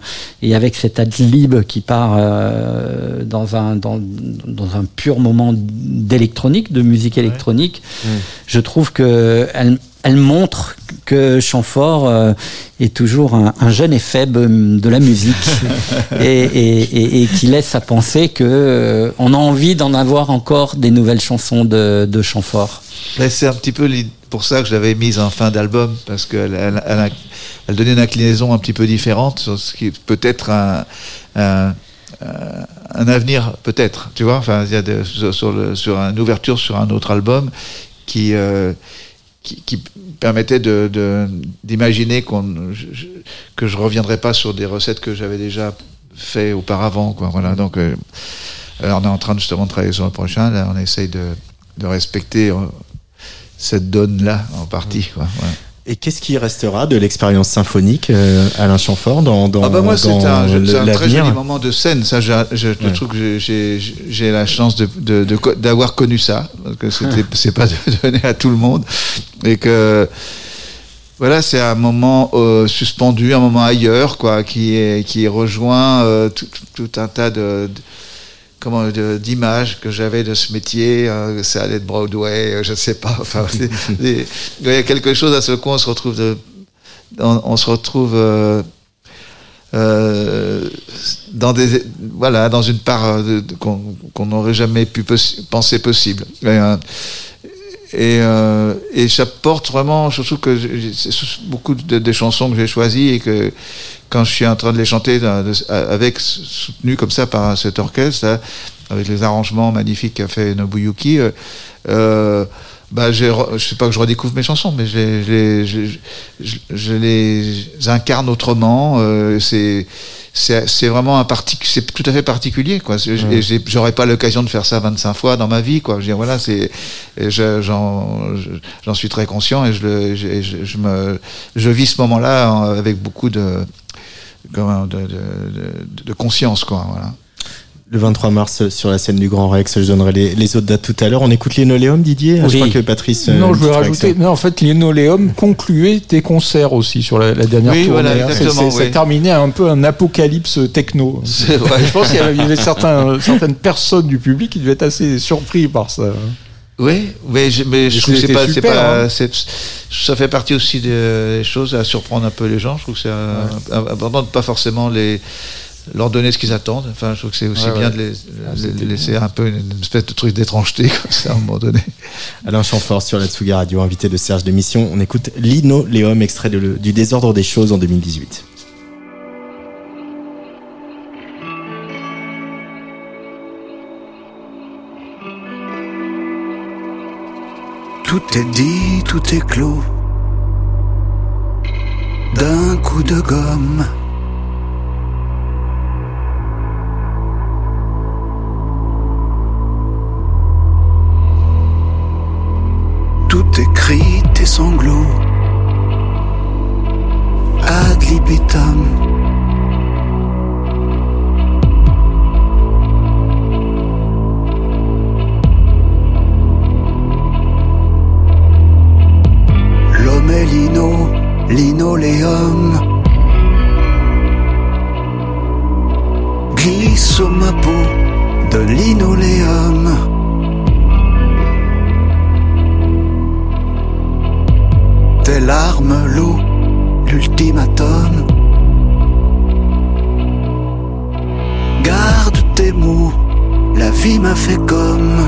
et avec cet ad-lib qui part euh, dans, un, dans, dans un pur moment d'électronique, de musique électronique. Je trouve que elle, elle montre que Chamfort euh, est toujours un, un jeune et faible de la musique et, et, et- et qui laisse à penser que euh, on a envie d'en avoir encore des nouvelles chansons de, de Chamfort. C'est un petit peu pour ça que je l'avais mise en fin d'album, parce qu'elle elle, elle, a- elle donnait une inclinaison un petit peu différente sur ce qui peut être un, un, un- un avenir, peut-être, tu vois, enfin, il y a de- sur, sur le, sur une ouverture sur un autre album qui, euh, qui, qui permettait de, de- d'imaginer qu'on, que je reviendrai pas sur des recettes que j'avais déjà fait auparavant, quoi, voilà, donc, euh, on est en train justement de travailler sur le prochain, là, on essaye de, de respecter euh, cette donne-là en partie. Quoi. Et qu'est-ce qui restera de l'expérience symphonique, euh, Alain Chamfort, dans, dans, ah bah moi c'est un, le- c'est un très joli moment de scène. Ça, je, je, je Ouais. trouve que j'ai- la chance de de- de co- d'avoir connu ça, parce que c'est pas donné à tout le monde, et que voilà, c'est un moment euh, suspendu, un moment ailleurs, quoi, qui est qui rejoint euh, tout, tout un tas de, de- d'images que j'avais de ce métier. euh, ça allait de Broadway, euh, je sais pas. Il y a quelque chose à ce coup, on se retrouve de, on, se retrouve euh, dans des voilà dans une part qu'on n'aurait jamais pu penser possible. Et, euh, et ça porte vraiment, trouve que beaucoup de, des chansons que j'ai choisies et que quand je suis en train de les chanter dans- de- avec soutenu comme ça par cet orchestre, là, avec les arrangements magnifiques qu'a fait Nobuyuki, euh, euh, bah, je sais pas que je redécouvre mes chansons, mais je les, je- je les incarne autrement. euh, c'est c'est vraiment un parti, c'est tout à fait particulier, quoi. Ouais. J'aurais pas l'occasion de faire ça 25 fois dans ma vie, quoi. Je veux dire, voilà, c'est, j'en, je- j'en suis très conscient et je le, je, je- je me, je vis ce moment-là en- avec beaucoup de, de- de conscience, quoi. Voilà. Le 23 mars sur la scène du Grand Rex, je donnerai les, les autres dates tout à l'heure. On écoute Linoléum, Didier? Je Oui. crois que Patrice. euh, Non, je veux rajouter. Non, en fait, Linoléum concluait tes concerts aussi sur la, la dernière Oui, tournée. voilà, hein. C'est- exactement, c'est- Ça oui. terminait un peu un apocalypse techno. C'est vrai. Je pense qu'il y avait, il y avait certains, certaines personnes du public qui devaient être assez surpris par ça. Oui, mais je, mais je trouve que c'est pas, c'est super, pas, hein. c'est- ça fait partie aussi des choses à surprendre un peu les gens. Je trouve que c'est euh, important de pas forcément les leur donner ce qu'ils attendent. Enfin, je trouve que c'est aussi Ouais, bien ouais. de les, Ah, les laisser un peu une, une espèce de truc d'étrangeté comme ça à un moment donné. Alain Chamfort sur la Tsuga Radio, invité de Serge d'émission. On écoute Linoléum, extrait de le- du désordre des choses en 2018. Tout est dit, tout est clos. D'un coup de gomme. Tout est cri, tes sanglots. Ad libitum. Garde tes mots, la vie m'a fait. Comme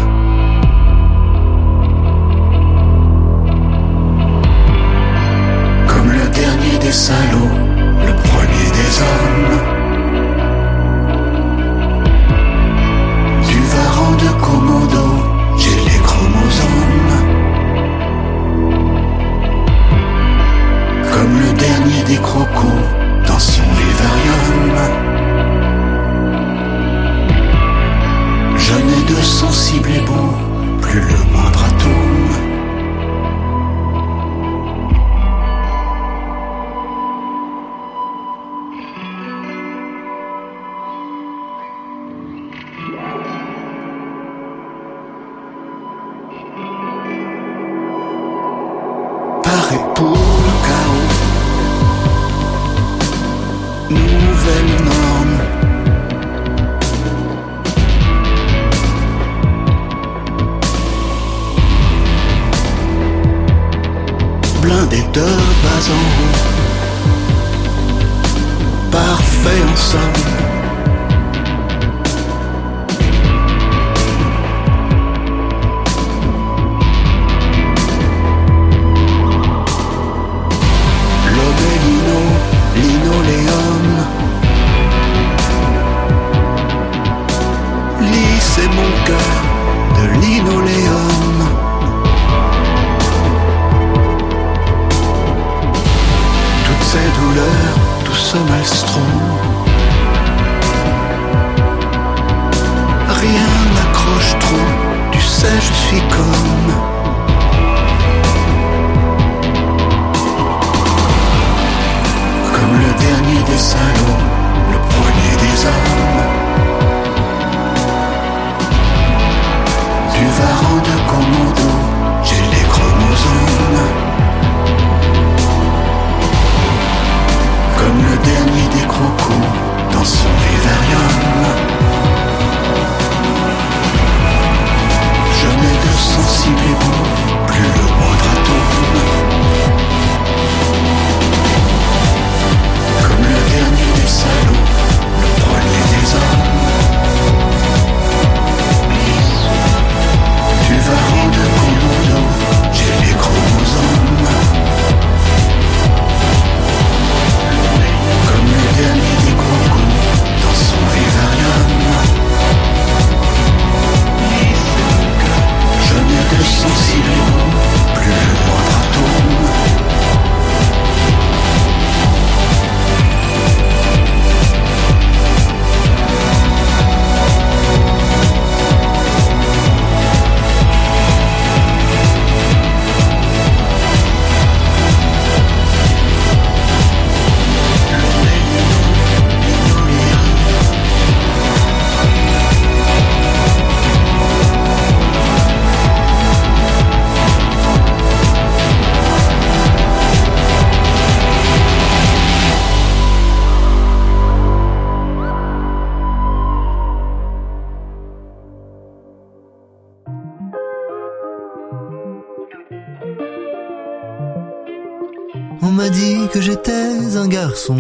j'étais un garçon.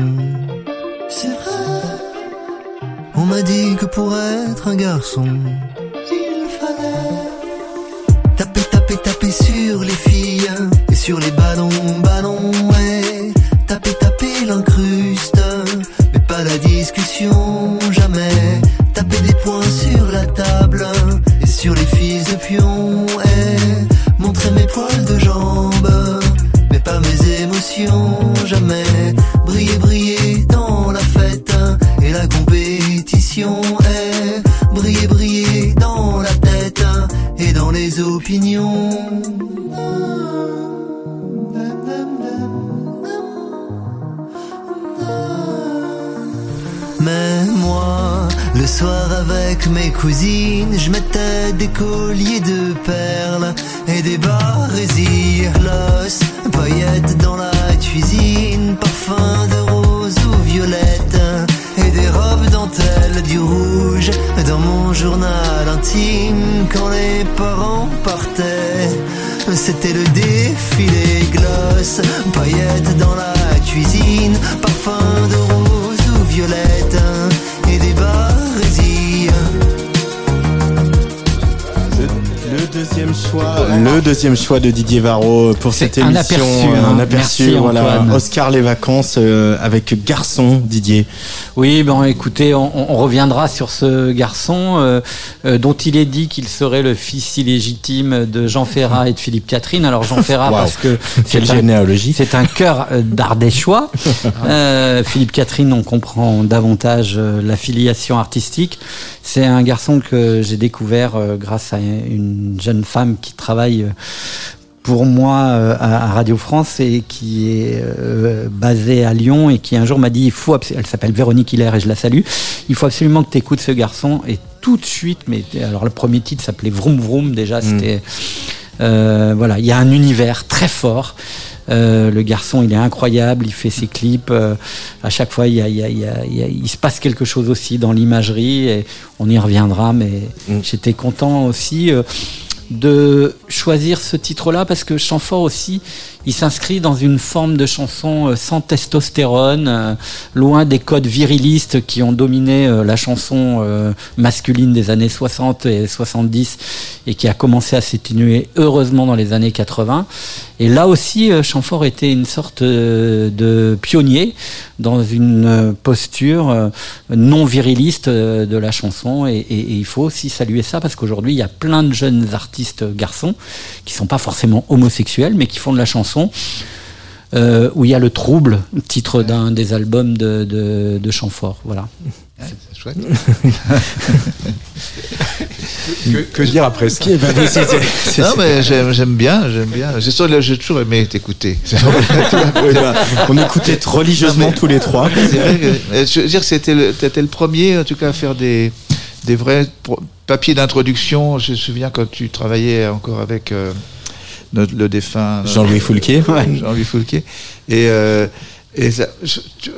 C'est vrai. On m'a dit que pour être un garçon, il fallait taper, taper, taper sur les filles et sur les ballons, ballons, ouais. Deuxième choix de Didier Varro pour cette un émission, aperçu, euh, hein. un aperçu, Merci, voilà, Antoine. Oscar les vacances euh, avec garçon Didier. Oui, bon, écoutez, on, on reviendra sur ce garçon euh, euh, dont il est dit qu'il serait le fils illégitime de Jean Ferrat et de Philippe Catherine. Alors Jean Ferrat, parce que Quelle généalogie. C'est un cœur euh, d'Ardéchois. Euh, Philippe Catherine, on comprend davantage la filiation artistique. C'est un garçon que j'ai découvert euh, grâce à une jeune femme qui travaille euh, pour moi euh, à à Radio France et qui est euh, basée à Lyon et qui un jour m'a dit il faut elle s'appelle Véronique Hiller et je la salue il faut absolument que tu écoutes ce garçon et tout de suite mais alors le premier titre s'appelait Vroom Vroom déjà c'était euh, voilà il y a un univers très fort euh, le garçon, il est incroyable, il fait ses clips. euh, à chaque fois, il, y a- il y a- il y a- il y a- il se passe quelque chose aussi dans l'imagerie et on y reviendra. Mais j'étais content aussi euh, de choisir ce titre-là parce que Chamfort aussi, il s'inscrit dans une forme de chanson euh, sans testostérone, euh, loin des codes virilistes qui ont dominé euh, la chanson masculine des années 60 et 70 et qui a commencé à s'atténuer heureusement dans les années 80. Et là aussi, Chamfort était une sorte de pionnier dans une posture non viriliste de la chanson. Et, et- et il faut aussi saluer ça parce qu'aujourd'hui, il y a plein de jeunes artistes garçons qui sont pas forcément homosexuels, mais qui font de la chanson. Euh, où il y a le trouble, titre d'un des albums de, de, de Chamfort. Voilà. c'est chouette. Que, que dire après ça bah, c'est- c'est- c'est- Non, mais j'aime j'aime bien, j'aime bien. J'ai toujours, j'ai toujours aimé t'écouter. Bah, on écoutait religieusement tous les trois. C'est vrai que, euh, je veux dire, c'était le, t'étais le premier, en tout cas, à faire des, des vrais pro- papiers d'introduction. Je me souviens quand tu travaillais encore avec euh, notre- le défunt euh, Jean-Louis Foulquier. Jean-Louis Foulquier. Et, euh, et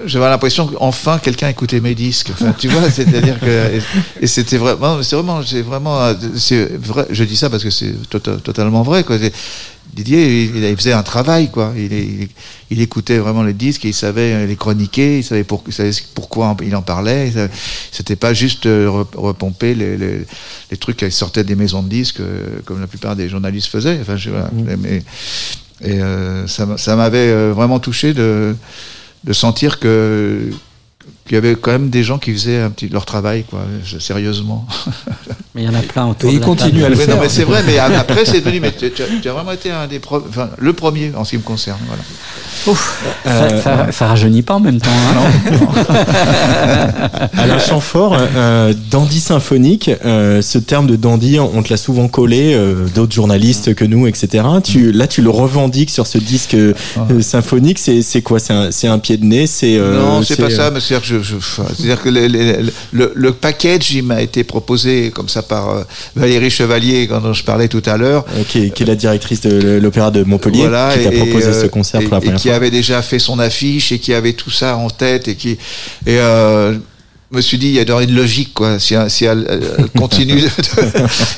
j'avais l'impression qu'enfin quelqu'un écoutait mes disques. Enfin, tu vois, c'est-à-dire que et, et c'était vraiment, c'est vraiment, vraiment, c'est vrai. Je dis ça parce que c'est tota- totalement vrai. Quoi. Didier, il, il faisait un travail, quoi. Il, il, il écoutait vraiment les disques, et il savait les chroniquer, il savait, pour, il savait pourquoi il en parlait. C'était pas juste euh, rep- repomper les, les, les trucs qui sortaient des maisons de disques, euh, comme la plupart des journalistes faisaient. Enfin, je, voilà. Mais, et euh, ça, m'a- ça m'avait vraiment touché de, de sentir que qu'il y avait quand même des gens qui faisaient un petit leur travail, quoi, je- sérieusement. Mais il y en a plein autour Et de il la continue table. à le Ouais, non, faire. mais c'est vrai, mais après c'est devenu. Mais tu, tu as, tu as vraiment été un des pro- enfin, le premier en ce qui me concerne. Voilà. Ouf, Euh, ça, ça, ça rajeunit pas en même temps. hein. Alain Chamfort, euh, dandy symphonique, euh, ce terme de dandy, on te l'a souvent collé, euh, d'autres journalistes que nous, etc. Tu, là, tu le revendiques sur ce disque euh, symphonique. C'est c'est quoi? C'est un, c'est un pied de nez? C'est euh, non, c'est pas euh, ça, mais c'est-à-dire c'est-à-dire que le, le, le- le package, il m'a été proposé comme ça par euh, Valérie Chevalier, dont je parlais tout à l'heure. euh, qui, est, qui est la directrice de l'opéra de Montpellier, Voilà, qui t'a et- proposé et, ce euh, concert et- pour la et première qui fois. avait déjà fait son affiche et qui avait tout ça en tête et qui et euh, me suis dit, il y a une logique, quoi. Si, elle, elle continue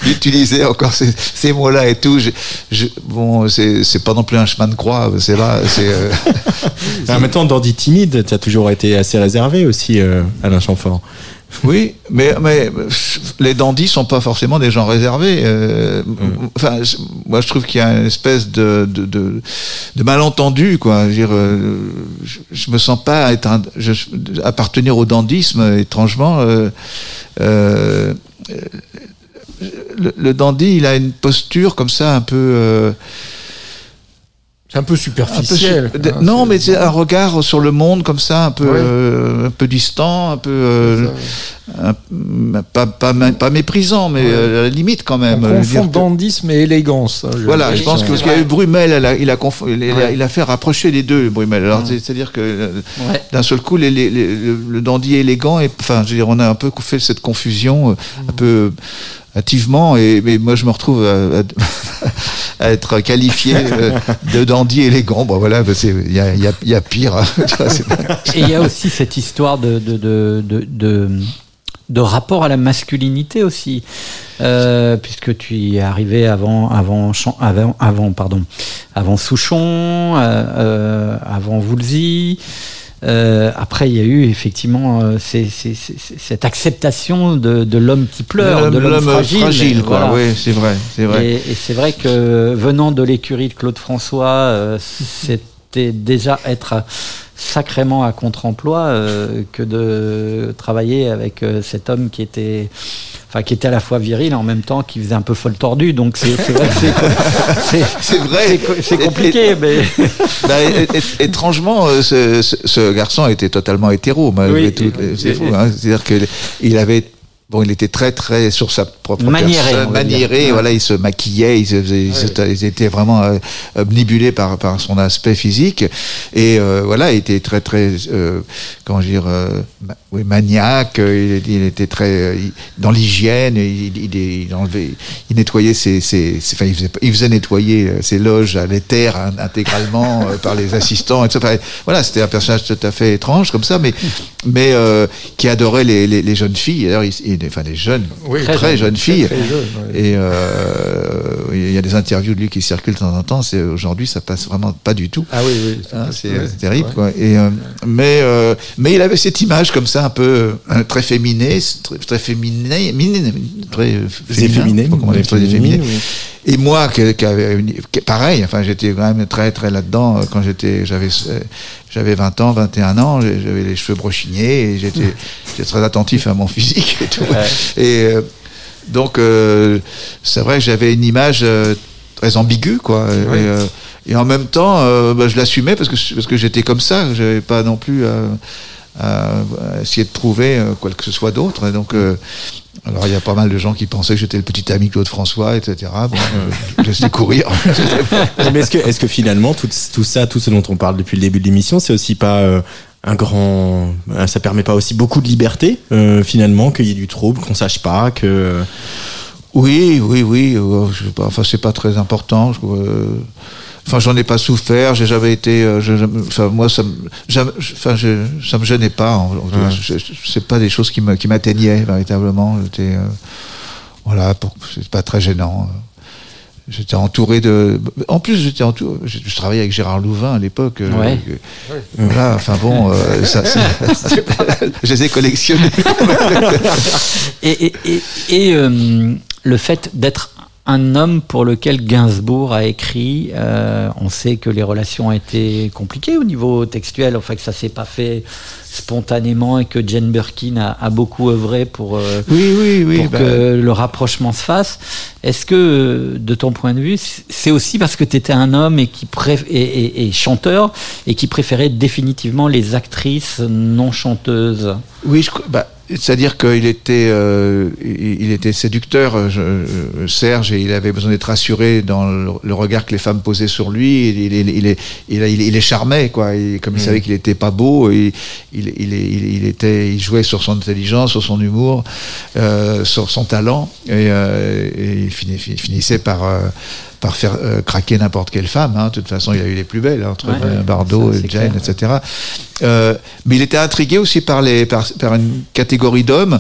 d'utiliser encore ces, mots-là et tout, je, je- bon, c'est pas non plus un chemin de croix, c'est là, euh, En même temps, Dandy timide, tu as toujours été assez réservé aussi, euh, Alain Chamfort. Oui, mais, mais les dandys sont pas forcément des gens réservés. euh, Enfin, je- moi, je trouve qu'il y a une espèce de, de, de, de malentendu, quoi. Je, veux dire, euh, je, je me sens pas être un- je, appartenir au dandysme, étrangement. euh, euh, le, le dandy, il a une posture comme ça, un peu. C'est un peu un peu superficiel. hein, non, mais c'est un regard sur le monde comme ça, un peu, Ouais. euh, un peu distant, un peu, euh, un- pas, pas, pas méprisant, mais euh, à la limite quand On même. confond Dire que- dandysme et élégance. hein, voilà, je pense que parce qu'il y a eu Brumel, elle a- il, a conf- il, a, Ouais. il a fait rapprocher les deux, Brumel. Alors, c'est- c'est-à-dire que Ouais. d'un seul coup, les- les- les- le, le dandy élégant, et, enfin, je veux dire, on a un peu fait cette confusion, euh, Mm. un peu hâtivement, et mais moi, je me retrouve à, être qualifié euh, de dandy élégant. Bon, voilà, bah, il y a, il y a- pire. hein. Et il y a aussi cette histoire de, de, de, de, rapport à la masculinité aussi, Euh, puisque tu es arrivé avant, avant, avant, pardon, avant Souchon, euh, euh, avant Woolsey. Euh, après, il y a eu effectivement euh, ces- ces- ces- ces- cette acceptation de, de l'homme qui pleure, de l'homme fragile. mais quoi. voilà. Oui, c'est vrai, c'est vrai. Et, et c'est vrai que venant de l'écurie de Claude François, euh, c'était déjà être sacrément à contre-emploi euh, que de travailler avec euh, cet homme qui était, enfin qui était à la fois viril en même temps qui faisait un peu folle tordue. Donc c'est c'est vrai c'est- vrai. c'est co- c'est compliqué, mais Bah, étrangement, ce, ce- ce garçon était totalement hétéro, malgré Oui, tout. C'est fou. Hein. C'est-à-dire qu'il avait. Bon, il était très très sur sa propre Maniéré, personne, maniéré, Ouais. voilà, il se maquillait, il, se faisait- se- il était vraiment euh, obnubilé par par son aspect physique et euh, voilà, il était très très euh, comment dire euh, ma- oui, maniaque, euh, il, il était très euh, il- dans l'hygiène, il, il, enlevait, il nettoyait ses, ses, ses- enfin, il faisait, il faisait nettoyer ses loges à l'éther hein, intégralement par les assistants et tout ça. Enfin, voilà, c'était un personnage tout à fait étrange comme ça, mais mais euh, qui adorait les, les, les jeunes filles. D'ailleurs, il, il- enfin les jeunes, Oui, très, très jeunes filles. très, très. Et euh, il y a des interviews de lui qui circulent de temps en temps. C'est aujourd'hui, ça passe vraiment pas du tout. Ah oui, oui. Hein, c'est ouais, c'est terrible, quoi. Et, euh, mais, euh, mais il avait cette image comme ça, un peu euh, très féminée, très, très féminé, mine- très euh, comment oui. Et moi, qui, qui avait une- qui- pareil, enfin, j'étais quand même très, très là-dedans euh, quand j'étais, j'avais, euh, j'avais 20 ans, 21 ans, j'avais les cheveux brochignés et j'étais, j'étais très attentif à mon physique et tout. Et euh, donc, euh, c'est vrai que j'avais une image euh, très ambiguë, quoi. Et, et en même temps, bah, je l'assumais parce que, parce que j'étais comme ça, j'avais pas non plus à, à- à essayer de prouver euh, quoi que ce soit d'autre. Donc, alors il y a pas mal de gens qui pensaient que j'étais le petit ami Claude François, etc. Bon, euh, je laissais courir. Mais est-ce que, finalement, tout, tout ça, tout ce dont on parle depuis le début de l'émission, c'est aussi pas euh, un grand. euh, Ça permet pas aussi beaucoup de liberté, euh, finalement, qu'il y ait du trouble, qu'on sache pas, que. Oui, oui, oui. je sais pas, enfin, c'est pas très important. je- Enfin, j'en ai pas souffert. J'ai jamais été. euh, je- enfin, moi, ça, me- enfin, je, ça me gênait pas. en- en- je- je- C'est pas des choses qui me, qui m'atteignaient véritablement. J'étais, euh, voilà, pour, c'est pas très gênant. J'étais entouré de. En plus, j'étais entouré. Je, je travaillais avec Gérard Louvain à l'époque. euh, Ouais. euh, Voilà. Enfin bon, euh, ça, ça- je les ai collectionnés. et, et, et, et, euh, le fait d'être un homme pour lequel Gainsbourg a écrit, euh, on sait que les relations ont été compliquées au niveau textuel, enfin que ça s'est pas fait spontanément et que Jane Birkin a, a beaucoup œuvré pour, euh, Oui, oui, oui. pour bah, que le rapprochement se fasse. Est-ce que, de ton point de vue, c'est aussi parce que tu étais un homme et, qui préf- et, et- et chanteur et qui préférait définitivement les actrices non chanteuses? Oui, je bah, c'est-à-dire qu'il était, euh, il, était séducteur, euh, je- je- Serge, et il avait besoin d'être rassuré dans le, le regard que les femmes posaient sur lui. Il, il, il, il, les charmait, quoi. Et comme il savait qu'il était pas beau, il, il, était, il jouait sur son intelligence, sur son humour, euh, sur son talent, et, euh, et il, fini- il finissait par euh, par faire euh, craquer n'importe quelle femme. hein. De toute façon, il a eu les plus belles hein, entre Ouais. euh, Bardot Ça, et Jane, clair. etc. Euh, mais il était intrigué aussi par, les, par, par une catégorie d'hommes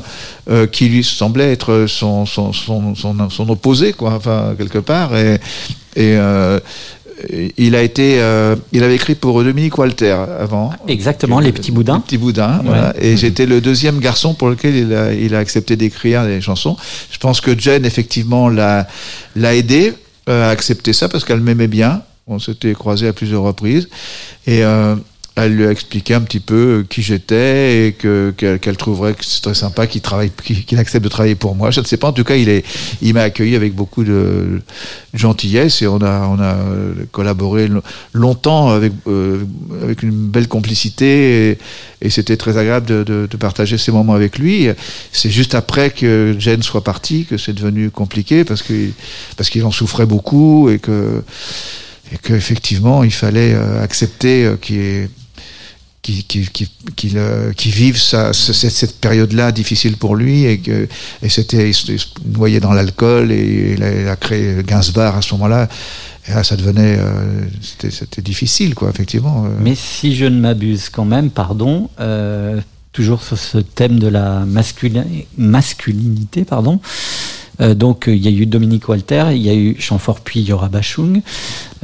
euh, qui lui semblait être son, son, son, son, son opposé, quoi, enfin, quelque part. Et, et euh, il a été, euh, il avait écrit pour Dominique Walter avant. Exactement, Les Petits Boudins. Les Petits Boudins, voilà. Et j'étais le deuxième garçon pour lequel il a, il a accepté d'écrire des chansons. Je pense que Jen, effectivement, l'a, l'a aidé euh, à accepter ça parce qu'elle m'aimait bien. On s'était croisés à plusieurs reprises. Et euh, elle lui a expliqué un petit peu qui j'étais et que, qu'elle, trouverait que c'est très sympa qu'il travaille, qu'il, accepte de travailler pour moi. Je ne sais pas. En tout cas, il est, il m'a accueilli avec beaucoup de gentillesse et on a, on a euh, collaboré lo- longtemps avec, euh, avec une belle complicité et, et c'était très agréable de, de, de partager ces moments avec lui. C'est juste après que Jen soit partie que c'est devenu compliqué parce que parce qu'il en souffrait beaucoup et que et qu'effectivement il fallait euh, accepter euh, qu'il y ait- qu'il qu'il- qu'il- qu'il, euh, qu'il vive sa- ce- cette, cette période-là difficile pour lui et que et c'était il se noyait dans l'alcool et il a, créé Gainsbar à ce moment-là et là ça devenait euh, c'était c'était difficile quoi effectivement euh. Mais si je ne m'abuse quand même, pardon, euh, toujours sur ce thème de la masculin- masculinité, pardon. Euh, donc euh, il y a eu Dominique Walter, il y a eu Chamfort puis Yora Bachung.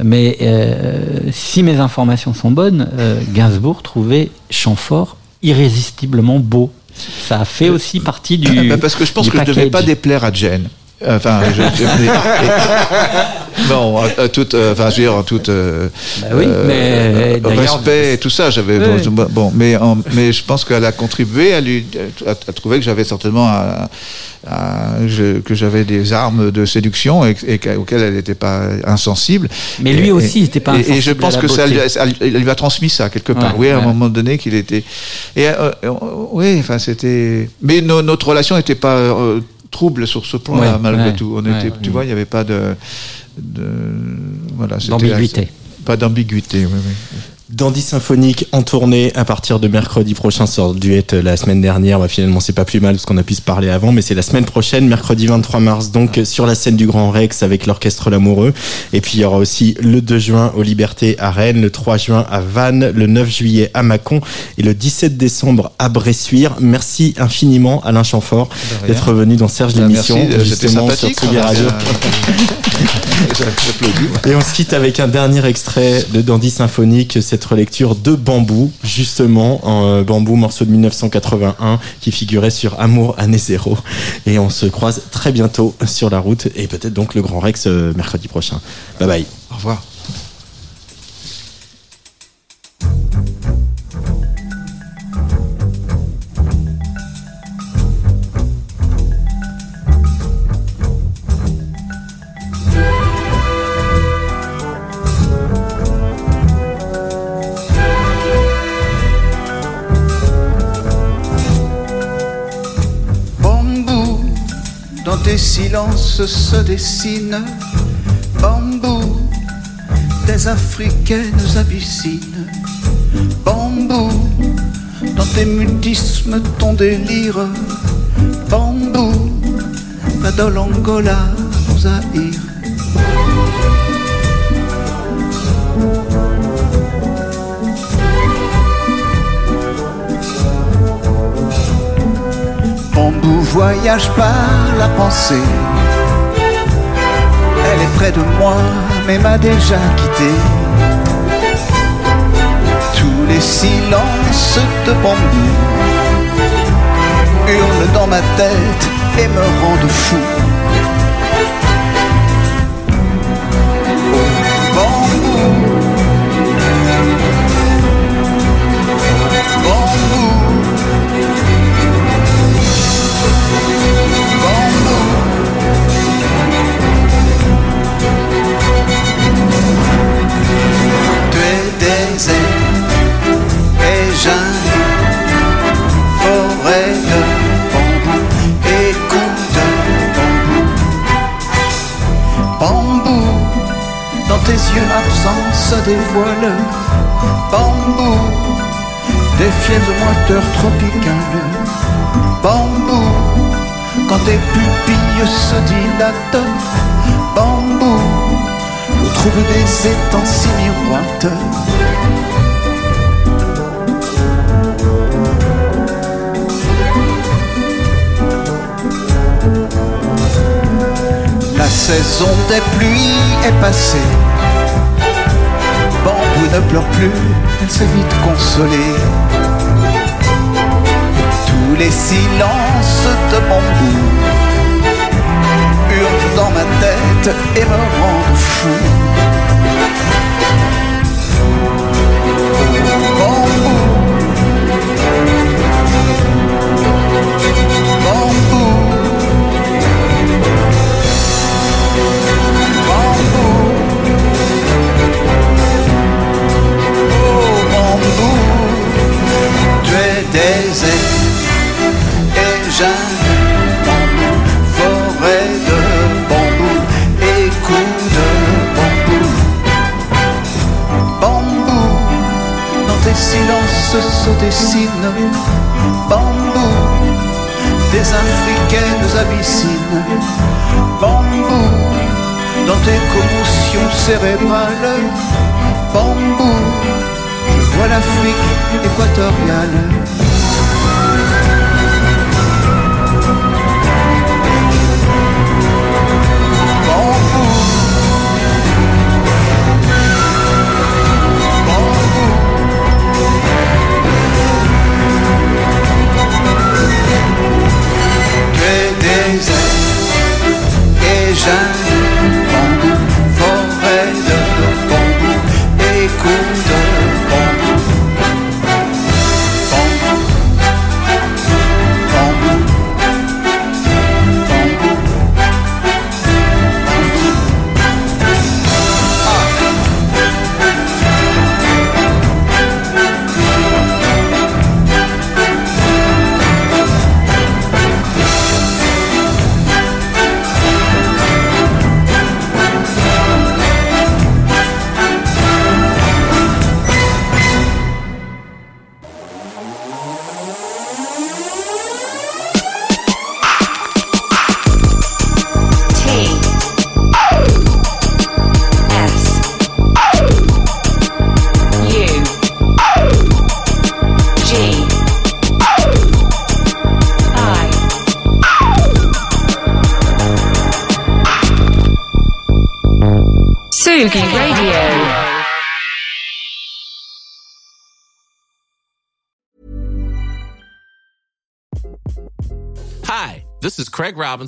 Mais euh, si mes informations sont bonnes, Gainsbourg trouvait Chamfort irrésistiblement beau. Ça a fait aussi partie du. Parce que je pense que je ne devais pas déplaire à Jen. Enfin, je, je- et- bon, à, à toute, euh, enfin, je veux dire, en toute euh, Bah oui, mais d'ailleurs- respect et tout ça, j'avais Oui. bon, mais en- mais je pense qu'elle a contribué à lui, à, à trouver que j'avais certainement je- que j'avais des armes de séduction et, et auxquelles elle n'était pas insensible. Mais lui Et- aussi, il était pas et- Et, je insensible pense à la que ça, beauté. lui- ça lui- il lui a transmis ça quelque part. Ouais, oui, à un moment donné qu'il était. Et euh, euh, oui, enfin c'était. Mais no- notre relation n'était pas euh, trouble sur ce Ouais, malgré ouais, tout. On ouais, était, tu vois, il n'y avait pas de. de voilà. c'était- D'ambiguïté. Pas d'ambiguïté. Oui, oui. Dandy Symphonique en tournée à partir de mercredi prochain sur Duet euh, la semaine dernière. Bah, finalement, c'est pas plus mal parce qu'on a pu se parler avant, mais c'est la semaine prochaine, mercredi 23 mars, donc euh, sur la scène du Grand Rex avec l'Orchestre L'Amoureux. Et puis il y aura aussi le 2 juin aux Libertés à Rennes, le 3 juin à Vannes, le 9 juillet à Mâcon et le 17 décembre à Bressuire. Merci infiniment Alain Chamfort d'être venu dans Serge Bah, l'émission, euh, justement sur Radio. Et on se quitte avec un dernier extrait de Dandy Symphonique, cette relecture de Bambou, justement, en euh, Bambou, morceau de 1981, qui figurait sur Amour année zéro. Et on se croise très bientôt sur la route, et peut-être donc le Grand Rex euh, mercredi prochain. Bye bye. Au revoir. Silences se dessinent. Bambou, des africaines abyssines. Bambou, dans tes mutismes, ton délire. Bambou, va de l'Angola Zaïre. Bambou voyage par la pensée. Elle est près de moi, mais m'a déjà quitté. Tous les silences de bambou hurlent dans ma tête et me rendent fou. Se dévoile. Bambou, des fièvres moiteurs tropicales. Bambou, quand tes pupilles se dilatent. Bambou, trouble des étangs si miroiteurs. La saison des pluies est passée. Ne pleure plus, elle s'est vite consolée. Tous les silences de bambou hurlent dans ma tête et me rendent fou. Cérébrales, bambou, je vois l'Afrique équatoriale.